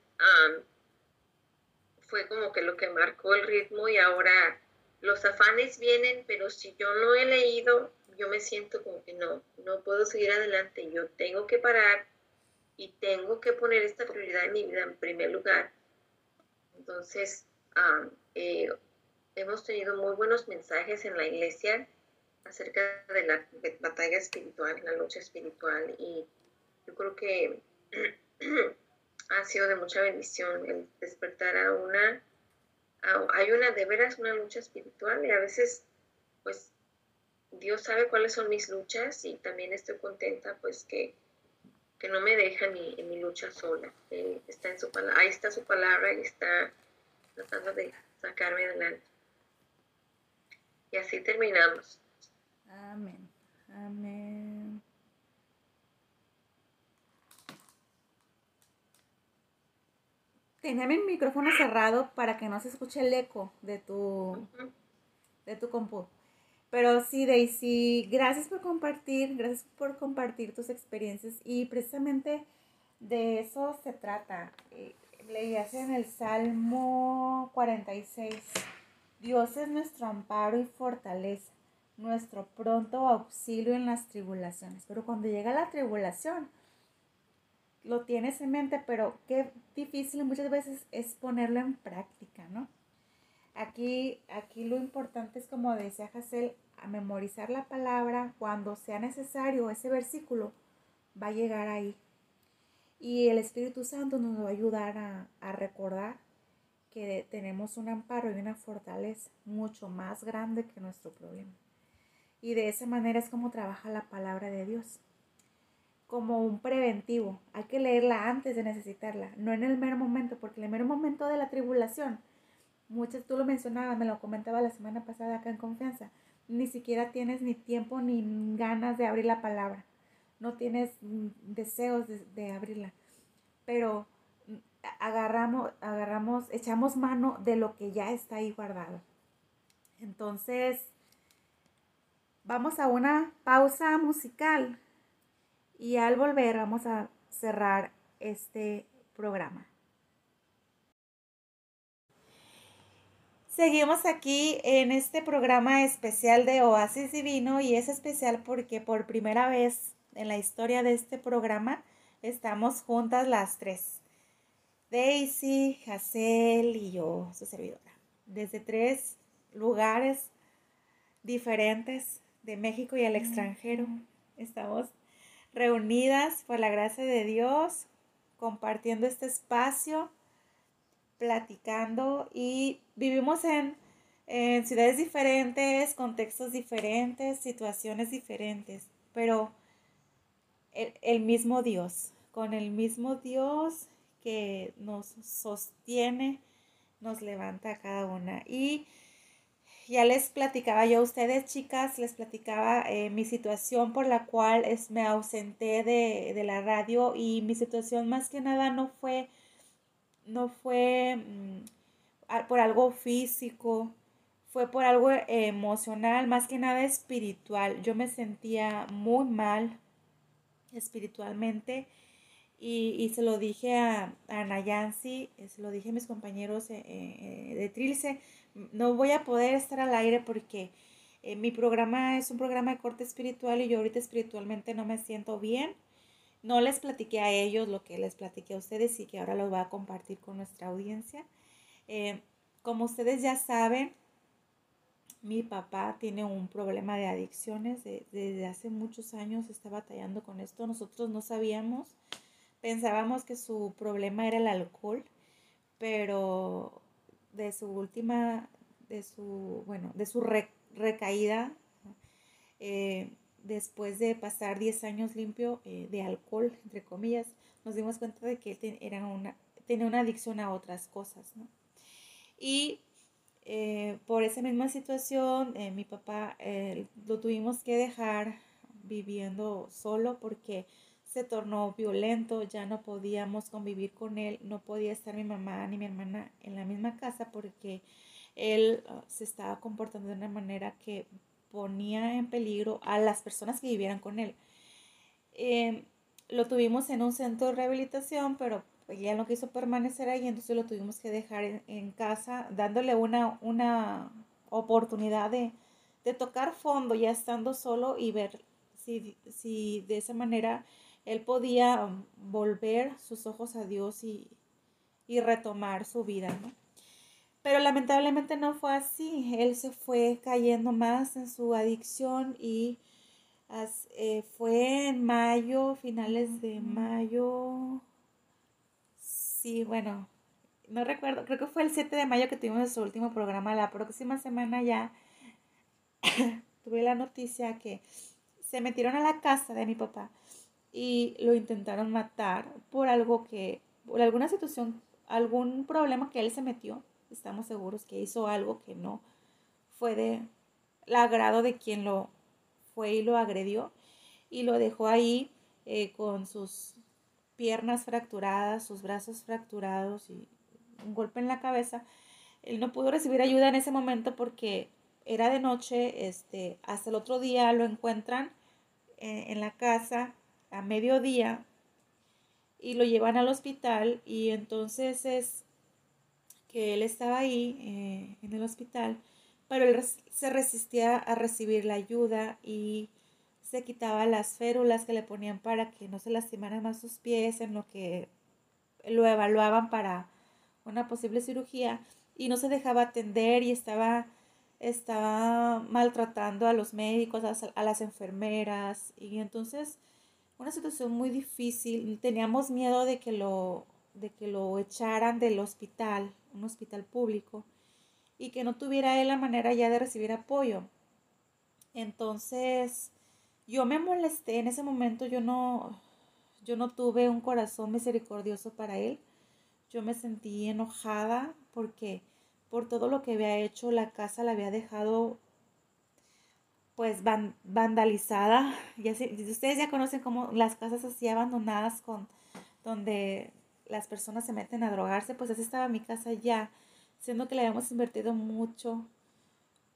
fue como que lo que marcó el ritmo y ahora los afanes vienen, pero si yo no he leído, yo me siento como que no, no puedo seguir adelante, yo tengo que parar y tengo que poner esta prioridad en mi vida en primer lugar. Entonces, eh, hemos tenido muy buenos mensajes en la iglesia acerca de la batalla espiritual, la lucha espiritual, y yo creo que *clears throat* ha sido de mucha bendición el despertar a una hay una de veras una lucha espiritual y a veces pues Dios sabe cuáles son mis luchas y también estoy contenta pues que, que no me deja ni en mi lucha sola. está en su ahí está su palabra y está tratando de sacarme adelante. Y así terminamos.
Amén. Amén. Tenía mi micrófono cerrado para que no se escuche el eco de tu, de tu compu. Pero sí, Daisy, gracias por compartir, gracias por compartir tus experiencias y precisamente de eso se trata. Eh, leías en el Salmo 46, Dios es nuestro amparo y fortaleza, nuestro pronto auxilio en las tribulaciones. Pero cuando llega la tribulación, lo tienes en mente, pero qué difícil muchas veces es ponerlo en práctica, ¿no? Aquí, aquí lo importante es, como decía Hassel, a memorizar la palabra cuando sea necesario ese versículo va a llegar ahí. Y el Espíritu Santo nos va a ayudar a, a recordar que tenemos un amparo y una fortaleza mucho más grande que nuestro problema. Y de esa manera es como trabaja la palabra de Dios como un preventivo. Hay que leerla antes de necesitarla, no en el mero momento, porque en el mero momento de la tribulación, muchas, tú lo mencionabas, me lo comentaba la semana pasada acá en confianza, ni siquiera tienes ni tiempo ni ganas de abrir la palabra, no tienes mm, deseos de, abrirla, pero mm, agarramos, agarramos, echamos mano de lo que ya está ahí guardado. Entonces, vamos a una pausa musical y al volver vamos a cerrar este programa. Seguimos aquí en este programa especial de Oasis Divino y es especial porque por primera vez en la historia de este programa estamos juntas las tres. Daisy, Hazel y yo, su servidora. Desde tres lugares diferentes de México y el extranjero. Estamos reunidas por la gracia de Dios, compartiendo este espacio, platicando y vivimos en, ciudades diferentes, contextos diferentes, situaciones diferentes, pero el, el mismo Dios, con el mismo Dios que nos sostiene, nos levanta a cada una. Y ya les platicaba yo a ustedes, chicas, les platicaba eh, mi situación por la cual es, me ausenté de, la radio y mi situación más que nada no fue, no fue mm, por algo físico, fue por algo emocional, más que nada espiritual. Yo me sentía muy mal espiritualmente y, se lo dije a, a Nayansi, se lo dije a mis compañeros eh, eh, de Trilce no voy a poder estar al aire porque eh, mi programa es un programa de corte espiritual y yo ahorita espiritualmente no me siento bien. No les platiqué a ellos lo que les platiqué a ustedes y que ahora lo voy a compartir con nuestra audiencia. Eh, como ustedes ya saben, mi papá tiene un problema de adicciones. desde hace muchos años está batallando con esto. Nosotros no sabíamos. Pensábamos que su problema era el alcohol, pero de su última, de su, bueno, de su recaída, eh, después de pasar 10 años limpio eh, de alcohol, entre comillas, nos dimos cuenta de que él era una, tenía una adicción a otras cosas. Y eh, por esa misma situación, mi papá lo tuvimos que dejar viviendo solo porque se tornó violento, ya no podíamos convivir con él, no podía estar mi mamá ni mi hermana en la misma casa porque él ah, se estaba comportando de una manera que ponía en peligro a las personas que vivieran con él. Em, lo tuvimos en un centro de rehabilitación, pero ya no quiso permanecer ahí, entonces lo tuvimos que dejar en, casa, dándole una, una oportunidad de, de, tocar fondo ya estando solo y ver si, si de esa manera él podía volver sus ojos a Dios y, retomar su vida, ¿no? Pero lamentablemente no fue así. Él se fue cayendo más en su adicción y eh, fue en mayo, finales de mayo. Sí, bueno, no recuerdo, creo que fue el 7 de mayo que tuvimos nuestro último programa. La próxima semana ya *coughs* tuve la noticia que se metieron a la casa de mi papá y lo intentaron matar por algo que, por alguna situación, algún problema que él se metió. Estamos seguros que hizo algo que no fue de agrado de quien lo fue y lo agredió y lo dejó ahí eh, con sus piernas fracturadas, sus brazos fracturados y un golpe en la cabeza. Él no pudo recibir ayuda en ese momento porque era de noche, este, hasta el otro día lo encuentran eh, en la casa a mediodía y lo llevan al hospital y entonces es que él estaba ahí eh, en el hospital, pero él se resistía a recibir la ayuda y se quitaba las férulas que le ponían para que no se lastimaran más sus pies en lo que lo evaluaban para una posible cirugía y no se dejaba atender y estaba, estaba maltratando a los médicos, a, las enfermeras y entonces una situación muy difícil. Teníamos miedo de que lo, de que lo echaran del hospital, un hospital público, y que no tuviera él la manera ya de recibir apoyo. Entonces, yo me molesté en ese momento, yo no, yo no tuve un corazón misericordioso para él. Yo me sentí enojada porque por todo lo que había hecho, la casa la había dejado pues vandalizada. Ya ustedes ya conocen como las casas así abandonadas con donde las personas se meten a drogarse, pues así estaba mi casa ya, siendo que le habíamos invertido mucho.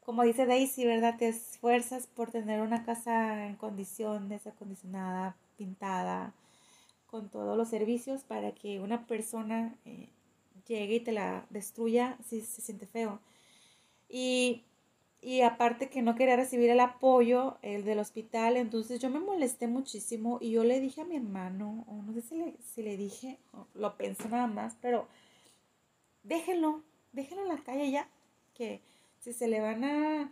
Como dice Daisy, ¿verdad? Te esfuerzas por tener una casa en condiciones, acondicionada, pintada, con todos los servicios para que una persona eh, llegue y te la destruya si se siente feo. Y, aparte que no quería recibir el apoyo el del hospital, entonces yo me molesté muchísimo y yo le dije a mi hermano, o no sé si le, si le dije, lo pensé nada más, pero déjenlo, déjenlo en la calle ya, que si se le van a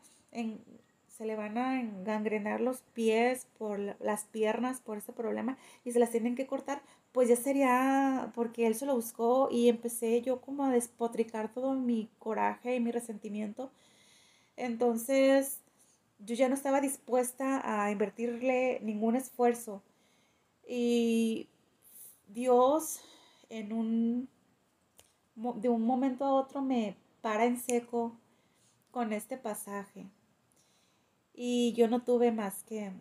se le van a gangrenar los pies por las piernas por ese problema y se las tienen que cortar, pues ya sería porque él se lo buscó y empecé yo como a despotricar todo mi coraje y mi resentimiento. Entonces yo ya no estaba dispuesta a invertirle ningún esfuerzo. Y Dios en un de un momento a otro me para en seco con este pasaje. Y yo no tuve más que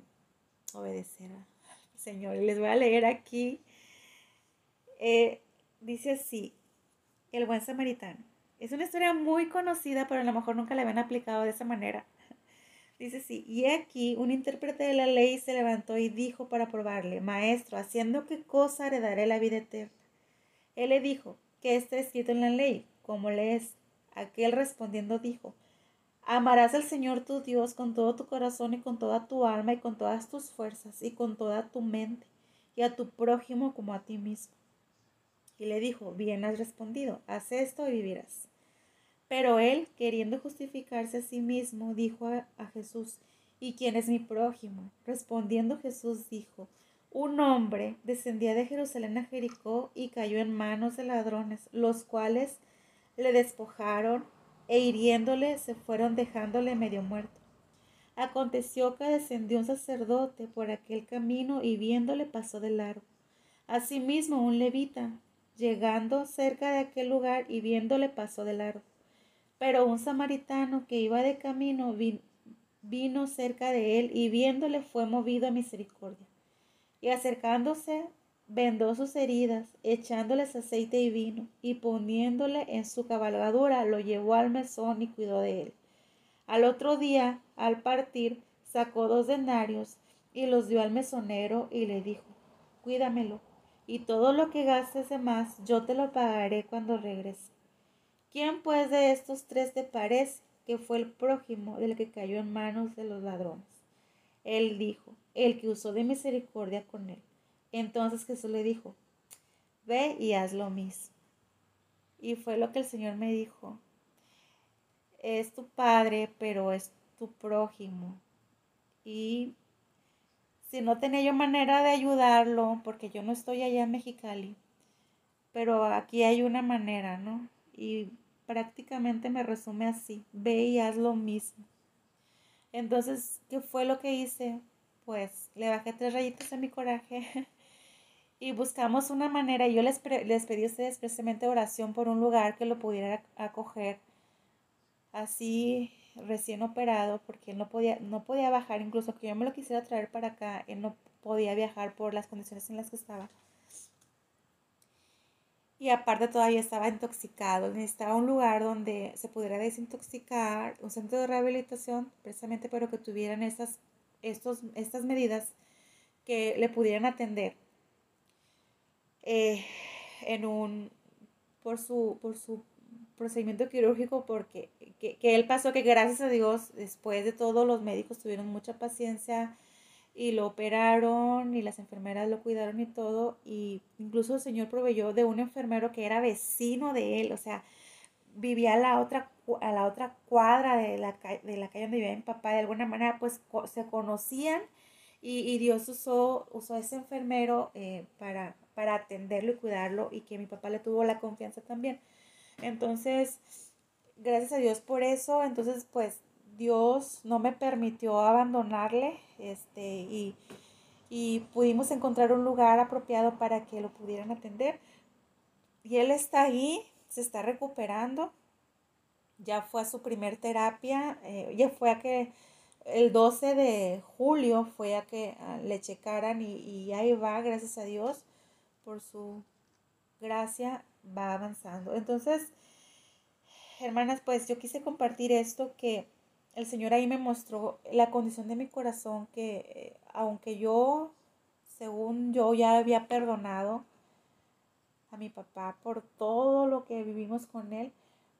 obedecer al Señor. Les voy a leer aquí. Eh, dice así, el buen samaritano. Es una historia muy conocida, pero a lo mejor nunca la habían aplicado de esa manera. *laughs* Dice así, y aquí un intérprete de la ley se levantó y dijo para probarle, Maestro, ¿haciendo qué cosa heredaré la vida eterna? Él le dijo, ¿qué está escrito en la ley? ¿Cómo lees? Aquel respondiendo dijo, Amarás al Señor tu Dios con todo tu corazón y con toda tu alma y con todas tus fuerzas y con toda tu mente y a tu prójimo como a ti mismo. Y le dijo, bien has respondido, haz esto y vivirás. Pero él, queriendo justificarse a sí mismo, dijo a, a Jesús, ¿y quién es mi prójimo? Respondiendo Jesús dijo, un hombre descendía de Jerusalén a Jericó y cayó en manos de ladrones, los cuales le despojaron e hiriéndole se fueron dejándole medio muerto. Aconteció que descendió un sacerdote por aquel camino y viéndole pasó de largo. Asimismo un levita, llegando cerca de aquel lugar y viéndole pasó de largo. Pero un samaritano que iba de camino vino cerca de él y viéndole fue movido a misericordia. Y acercándose vendó sus heridas, echándoles aceite y vino, y poniéndole en su cabalgadura, lo llevó al mesón y cuidó de él. Al otro día, al partir, sacó dos denarios y los dio al mesonero y le dijo, cuídamelo, y todo lo que gastes de más yo te lo pagaré cuando regrese. ¿Quién pues de estos tres te parece que fue el prójimo del que cayó en manos de los ladrones? Él dijo, el que usó de misericordia con él. Entonces Jesús le dijo, ve y haz lo mismo. Y fue lo que el Señor me dijo, es tu padre, pero es tu prójimo. Y si no tenía yo manera de ayudarlo, porque yo no estoy allá en Mexicali, pero aquí hay una manera, ¿no? Y prácticamente me resume así, ve y haz lo mismo. Entonces, ¿qué fue lo que hice? Pues le bajé tres rayitas a mi coraje *laughs* y buscamos una manera, yo les, les pedí a ustedes precisamente oración por un lugar que lo pudiera acoger así recién operado, porque él no podía, no podía bajar, incluso que yo me lo quisiera traer para acá, él no podía viajar por las condiciones en las que estaba. Y aparte todavía estaba intoxicado, necesitaba un lugar donde se pudiera desintoxicar, un centro de rehabilitación, precisamente, pero que tuvieran estas, estos, estas medidas que le pudieran atender eh, en un, por su, por su procedimiento quirúrgico, porque que, que él pasó, que gracias a Dios, después de todo, los médicos tuvieron mucha paciencia y lo operaron y las enfermeras lo cuidaron y todo y incluso el señor proveyó de un enfermero que era vecino de él, o sea, vivía a la otra a la otra cuadra de la, de la calle donde vivía mi papá, de alguna manera pues se conocían y, y Dios usó, usó a ese enfermero eh, para, para atenderlo y cuidarlo y que mi papá le tuvo la confianza también. Entonces, gracias a Dios por eso, entonces pues Dios no me permitió abandonarle este, y, y pudimos encontrar un lugar apropiado para que lo pudieran atender. Y él está ahí, se está recuperando, ya fue a su primer terapia, eh, ya fue a que el 12 de julio fue a que le checaran y, y ahí va, gracias a Dios, por su gracia va avanzando. Entonces, hermanas, pues yo quise compartir esto que el Señor ahí me mostró la condición de mi corazón, que eh, aunque yo, según yo, ya había perdonado a mi papá por todo lo que vivimos con él,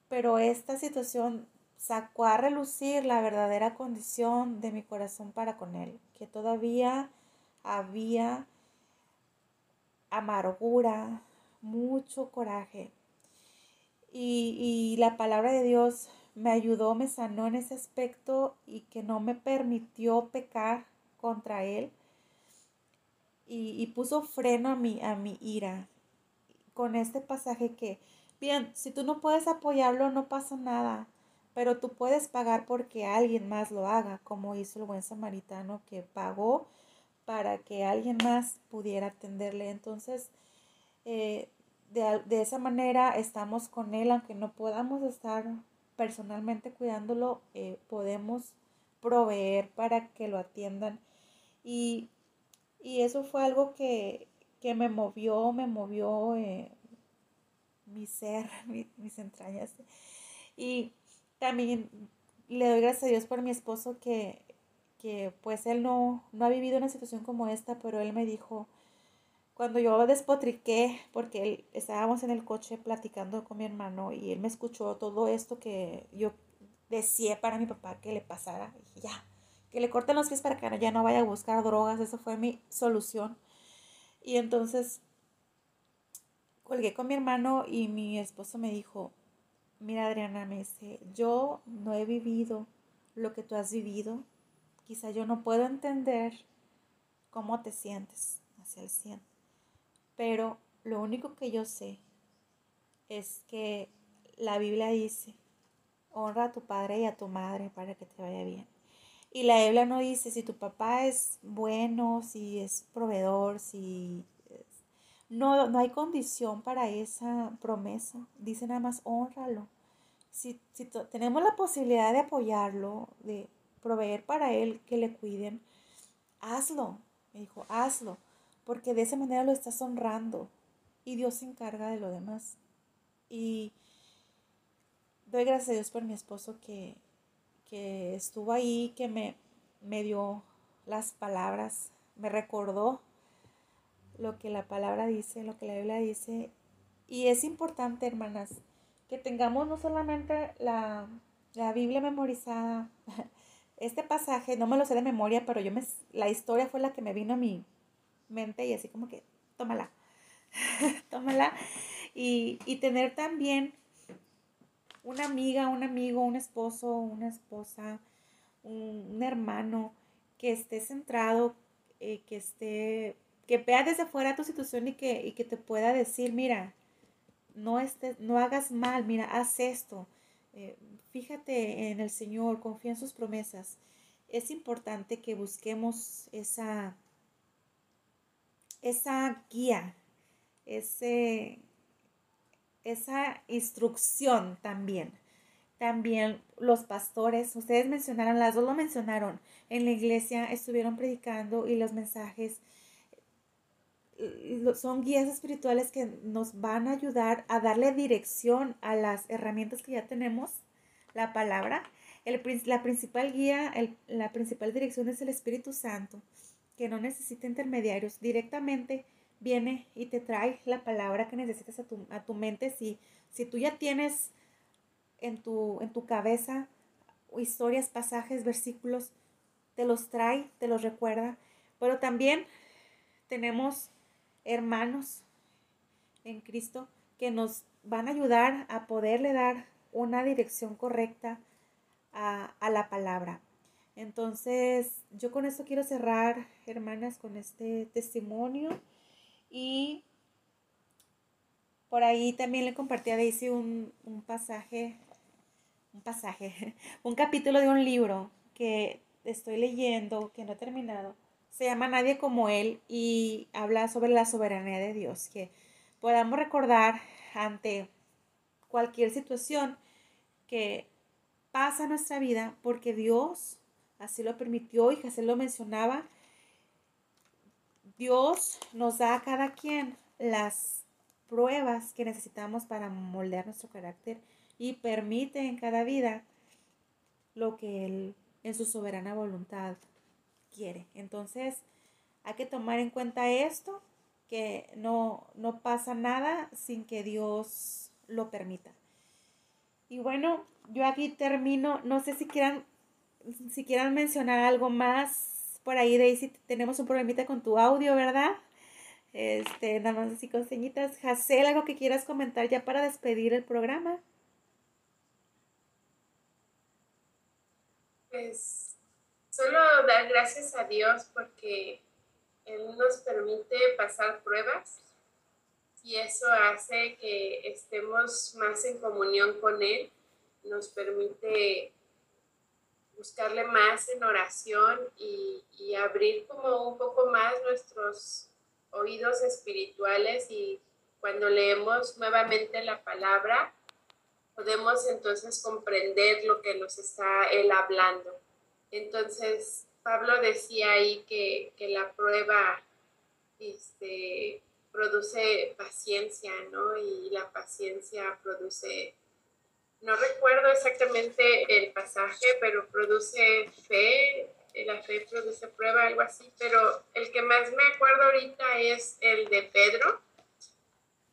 pero esta situación sacó a relucir la verdadera condición de mi corazón para con él, que todavía había amargura, mucho coraje. Y, y la palabra de Dios me ayudó, me sanó en ese aspecto y que no me permitió pecar contra él y, puso freno a mi, a mi ira con este pasaje que, bien, si tú no puedes apoyarlo, no pasa nada, pero tú puedes pagar porque alguien más lo haga, como hizo el buen samaritano que pagó para que alguien más pudiera atenderle. Entonces, eh, de, de, esa manera estamos con él, aunque no podamos estar personalmente cuidándolo, eh, podemos proveer para que lo atiendan. Y, eso fue algo que, me movió, me movió eh, mi ser, *laughs* mis entrañas. Y también le doy gracias a Dios por mi esposo que, que pues él no, no ha vivido una situación como esta, pero él me dijo, cuando yo despotriqué, porque él, estábamos en el coche platicando con mi hermano y él me escuchó todo esto que yo decía para mi papá que le pasara, y ya, que le corten los pies para que ya no vaya a buscar drogas, esa fue mi solución. Y entonces colgué con mi hermano y mi esposo me dijo, mira Adriana, me dice, yo no he vivido lo que tú has vivido, quizá yo no puedo entender cómo te sientes hacia el cielo pero lo único que yo sé es que la Biblia dice, honra a tu padre y a tu madre para que te vaya bien. Y la Biblia no dice si tu papá es bueno, si es proveedor, si... No, no hay condición para esa promesa. Dice nada más, honralo. Si, si tenemos la posibilidad de apoyarlo, de proveer para él, que le cuiden, hazlo. Me dijo, hazlo porque de esa manera lo estás honrando y Dios se encarga de lo demás. Y doy gracias a Dios por mi esposo que, que estuvo ahí, que me, me dio las palabras, me recordó lo que la palabra dice, lo que la Biblia dice. Y es importante, hermanas, que tengamos no solamente la, la Biblia memorizada, *laughs* este pasaje, no me lo sé de memoria, pero yo me, la historia fue la que me vino a mí mente y así como que, tómala, *laughs* tómala. Y, y tener también una amiga, un amigo, un esposo, una esposa, un, hermano que esté centrado, eh, que esté, que vea desde fuera tu situación y que, y que te pueda decir, mira, no, estés, no hagas mal, mira, haz esto, eh, fíjate en el Señor, confía en sus promesas. Es importante que busquemos esa, esa guía, ese, esa instrucción también. También los pastores, ustedes mencionaron, las dos lo mencionaron, en la iglesia estuvieron predicando y los mensajes son guías espirituales que nos van a ayudar a darle dirección a las herramientas que ya tenemos, la palabra. La principal guía, la principal dirección es el Espíritu Santo que no necesita intermediarios, directamente viene y te trae la palabra que necesitas a tu, a tu mente. Si, si tú ya tienes en tu, en tu cabeza historias, pasajes, versículos, te los trae, te los recuerda. Pero también tenemos hermanos en Cristo que nos van a ayudar a poderle dar una dirección correcta a, a la palabra. Entonces, yo con esto quiero cerrar, hermanas, con este testimonio. Y por ahí también le compartí a Daisy un, un pasaje, un pasaje, *laughs* un capítulo de un libro que estoy leyendo, que no he terminado. Se llama Nadie como Él y habla sobre la soberanía de Dios, que podamos recordar ante cualquier situación que pasa nuestra vida porque Dios así lo permitió y Jesús lo mencionaba. Dios nos da a cada quien las pruebas que necesitamos para moldear nuestro carácter y permite en cada vida lo que Él en su soberana voluntad quiere. Entonces, hay que tomar en cuenta esto, que no, no pasa nada sin que Dios lo permita. Y bueno, yo aquí termino, no sé si quieran si quieran mencionar algo más por ahí, Daisy, tenemos un problemita con tu audio, ¿verdad? Este, nada más así con señitas. Jacel, algo que quieras comentar ya para despedir el programa.
Pues solo dar gracias a Dios porque Él nos permite pasar pruebas y eso hace que estemos más en comunión con Él, nos permite buscarle más en oración y, y, abrir como un poco más nuestros oídos espirituales y cuando leemos nuevamente la palabra, podemos entonces comprender lo que nos está él hablando. Entonces, Pablo decía ahí que, que la prueba este, produce paciencia, ¿no? Y la paciencia produce no recuerdo exactamente el pasaje, pero produce fe, la fe produce prueba, algo así, pero el que más me acuerdo ahorita es el de Pedro,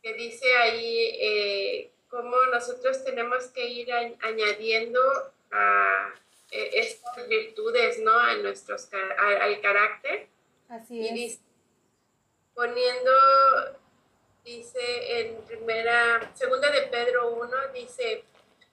que dice ahí eh, cómo nosotros tenemos que ir añadiendo a eh, estas virtudes, ¿no? A nuestros, al carácter.
Así es.
Y poniendo, dice en primera, segunda de Pedro 1, dice,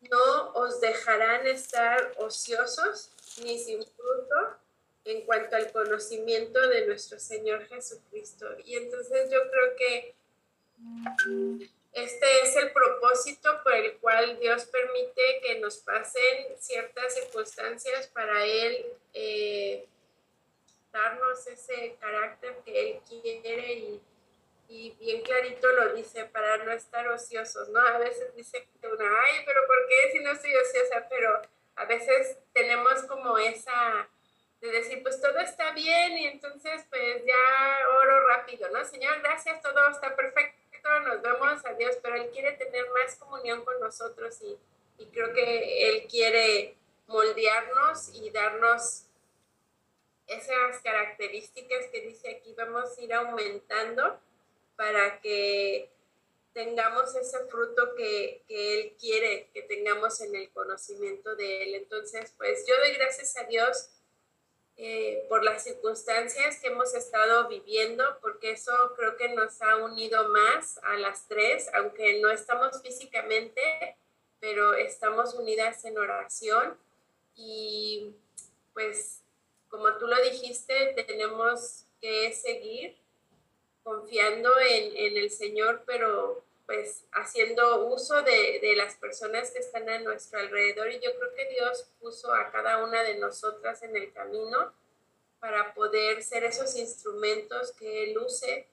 no os dejarán estar ociosos ni sin fruto en cuanto al conocimiento de nuestro Señor Jesucristo. Y entonces yo creo que este es el propósito por el cual Dios permite que nos pasen ciertas circunstancias para Él eh, darnos ese carácter que Él quiere y y bien clarito lo dice para no estar ociosos, ¿no? A veces dice una, ay, pero ¿por qué si no estoy ociosa? Pero a veces tenemos como esa de decir, pues todo está bien y entonces pues ya oro rápido, ¿no? Señor, gracias, todo está perfecto, nos vemos, adiós, pero Él quiere tener más comunión con nosotros y, y creo que Él quiere moldearnos y darnos esas características que dice aquí, vamos a ir aumentando para que tengamos ese fruto que, Él quiere que tengamos en el conocimiento de Él. Entonces, pues yo doy gracias a Dios eh, por las circunstancias que hemos estado viviendo, porque eso creo que nos ha unido más a las tres, aunque no estamos físicamente, pero estamos unidas en oración y pues como tú lo dijiste, tenemos que seguir confiando en, en, el Señor, pero pues haciendo uso de, de, las personas que están a nuestro alrededor. Y yo creo que Dios puso a cada una de nosotras en el camino para poder ser esos instrumentos que Él use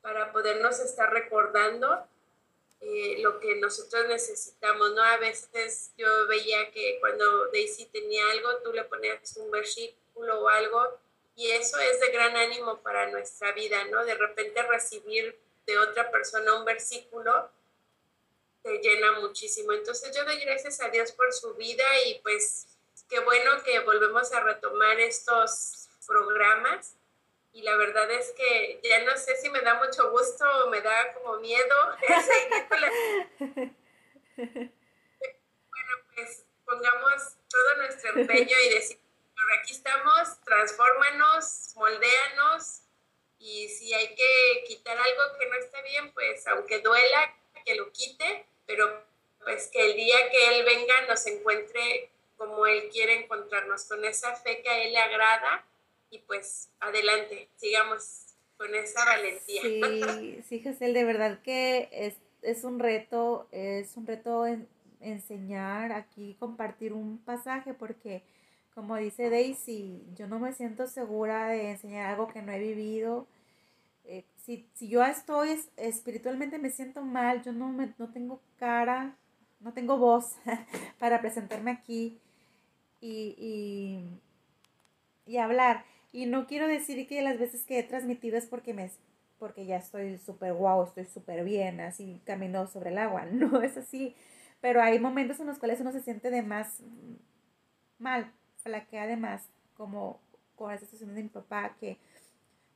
para podernos estar recordando eh, lo que nosotros necesitamos, ¿no? A veces yo veía que cuando Daisy tenía algo, tú le ponías un versículo o algo, y eso es de gran ánimo para nuestra vida, ¿no? De repente recibir de otra persona un versículo te llena muchísimo. Entonces yo doy gracias a Dios por su vida y pues qué bueno que volvemos a retomar estos programas y la verdad es que ya no sé si me da mucho gusto o me da como miedo *laughs* *laughs* bueno, pues pongamos todo nuestro empeño y decir, aquí estamos, transfórmanos, moldéanos y si hay que quitar algo que no está bien, pues aunque duela, que lo quite, pero pues que el día que Él venga nos encuentre como Él quiere encontrarnos, con esa fe que a Él le agrada y pues adelante, sigamos con esa valentía.
Sí, sí, Giselle, de verdad que es, es un reto, es un reto en, enseñar aquí, compartir un pasaje, porque como dice Daisy, yo no me siento segura de enseñar algo que no he vivido. Eh, si, si, yo estoy espiritualmente me siento mal, yo no, me, no tengo cara, no tengo voz *laughs* para presentarme aquí y, y, y hablar. Y no quiero decir que las veces que he transmitido es porque me porque ya estoy súper guau, estoy súper bien, así camino sobre el agua. *laughs* No es así. Pero hay momentos en los cuales uno se siente de más mal, flaquea de más, como con la situación de mi papá, que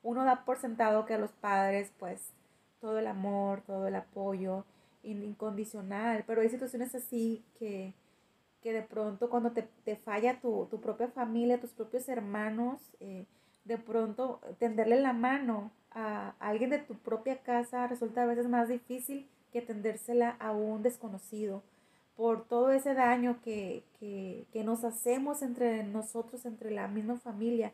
uno da por sentado que a los padres, pues, todo el amor, todo el apoyo incondicional, pero hay situaciones así que que de pronto cuando te, falla tu, propia familia, tus propios hermanos, eh, de pronto tenderle la mano a, alguien de tu propia casa resulta a veces más difícil que tendérsela a un desconocido por todo ese daño que, que nos hacemos entre nosotros, entre la misma familia.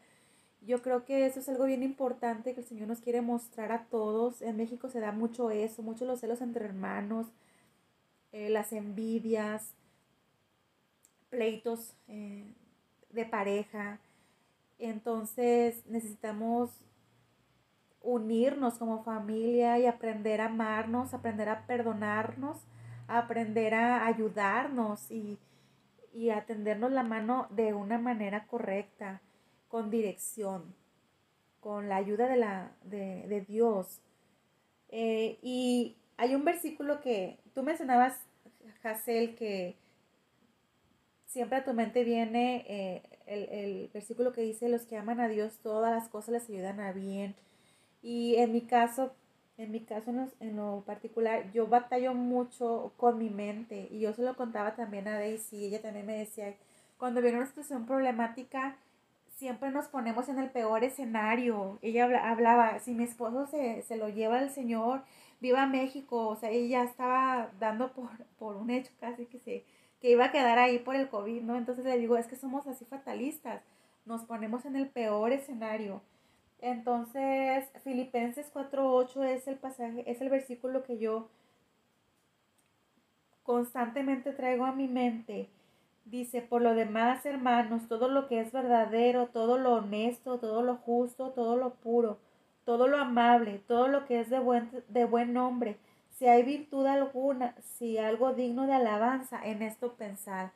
Yo creo que eso es algo bien importante que el Señor nos quiere mostrar a todos. En México se da mucho eso, mucho los celos entre hermanos, eh, las envidias, pleitos eh, de pareja. Entonces necesitamos unirnos como familia y aprender a amarnos, aprender a perdonarnos, aprender a ayudarnos y, y a tendernos la mano de una manera correcta, con dirección, con la ayuda de, la, de, Dios. Eh, y hay un versículo que tú mencionabas, Hazel, que siempre a tu mente viene eh, el, versículo que dice, los que aman a Dios, todas las cosas les ayudan a bien. Y en mi caso, en mi caso en lo, particular, yo batallo mucho con mi mente. Y yo se lo contaba también a Daisy, ella también me decía, cuando viene una situación problemática, siempre nos ponemos en el peor escenario. Ella hablaba, si mi esposo se, se lo lleva al Señor, viva México, o sea, ella estaba dando por, por un hecho casi que se que iba a quedar ahí por el COVID, ¿no? Entonces le digo, es que somos así fatalistas, nos ponemos en el peor escenario. Entonces, Filipenses 4.8 es el pasaje, es el versículo que yo constantemente traigo a mi mente. Dice, por lo demás, hermanos, todo lo que es verdadero, todo lo honesto, todo lo justo, todo lo puro, todo lo amable, todo lo que es de buen, de buen nombre, si hay virtud alguna, si algo digno de alabanza, en esto pensar.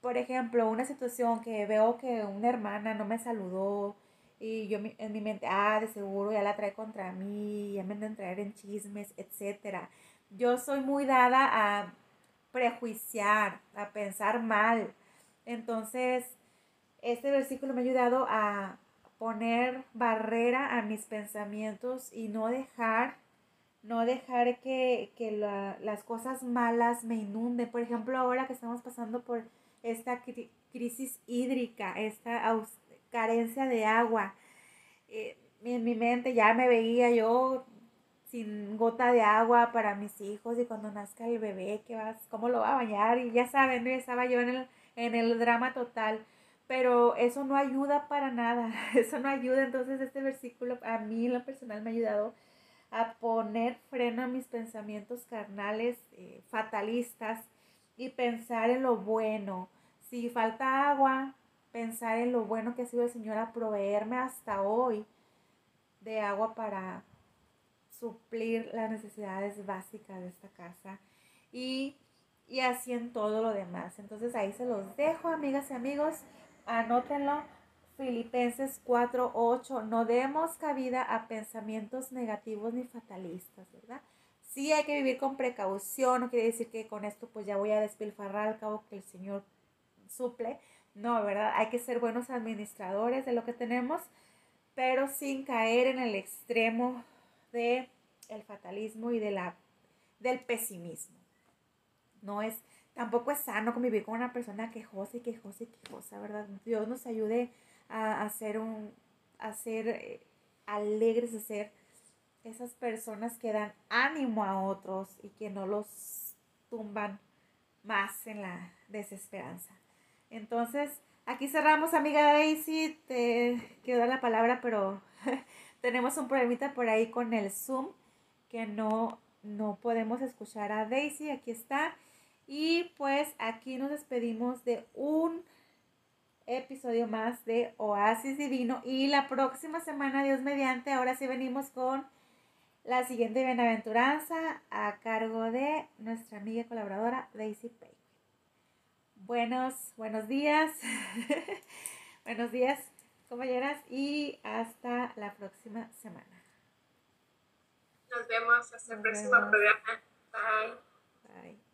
Por ejemplo, una situación que veo que una hermana no me saludó y yo en mi mente, ah, de seguro ya la trae contra mí, ya me de traer en chismes, etc. Yo soy muy dada a prejuiciar, a pensar mal. Entonces, este versículo me ha ayudado a poner barrera a mis pensamientos y no dejar no dejar que, las cosas malas me inunden. Por ejemplo, ahora que estamos pasando por esta crisis hídrica, esta carencia de agua, eh, en mi mente ya me veía yo sin gota de agua para mis hijos y cuando nazca el bebé, ¿qué vas? ¿Cómo lo va a bañar? Y ya saben, estaba yo en el, en el drama total. Pero eso no ayuda para nada, *laughs* eso no ayuda. Entonces este versículo a mí en lo personal me ha ayudado a poner freno a mis pensamientos carnales eh, fatalistas y pensar en lo bueno. Si falta agua, pensar en lo bueno que ha sido el Señor a proveerme hasta hoy de agua para suplir las necesidades básicas de esta casa y, y así en todo lo demás. Entonces ahí se los dejo, amigas y amigos, anótenlo. Filipenses 4:8, no demos cabida a pensamientos negativos ni fatalistas, ¿verdad? Sí hay que vivir con precaución, no quiere decir que con esto pues ya voy a despilfarrar al cabo que el Señor suple, no, ¿verdad? Hay que ser buenos administradores de lo que tenemos, pero sin caer en el extremo de el fatalismo y de la, del pesimismo. No es, tampoco es sano convivir con una persona quejosa y quejosa y quejosa, ¿verdad? Dios nos ayude a, hacer un, a ser eh, alegres, a ser esas personas que dan ánimo a otros y que no los tumban más en la desesperanza. Entonces, aquí cerramos, amiga Daisy. Te quiero dar la palabra, pero *laughs* tenemos un problemita por ahí con el Zoom que no, no podemos escuchar a Daisy. Aquí está. Y pues aquí nos despedimos de un episodio más de Oasis Divino. Y la próxima semana, Dios mediante, ahora sí venimos con la siguiente bienaventuranza a cargo de nuestra amiga colaboradora Daisy Pay. Buenos, buenos días. *laughs* buenos días, compañeras, y hasta la próxima semana.
Nos vemos hasta Nos el próximo programa. Bye. Bye.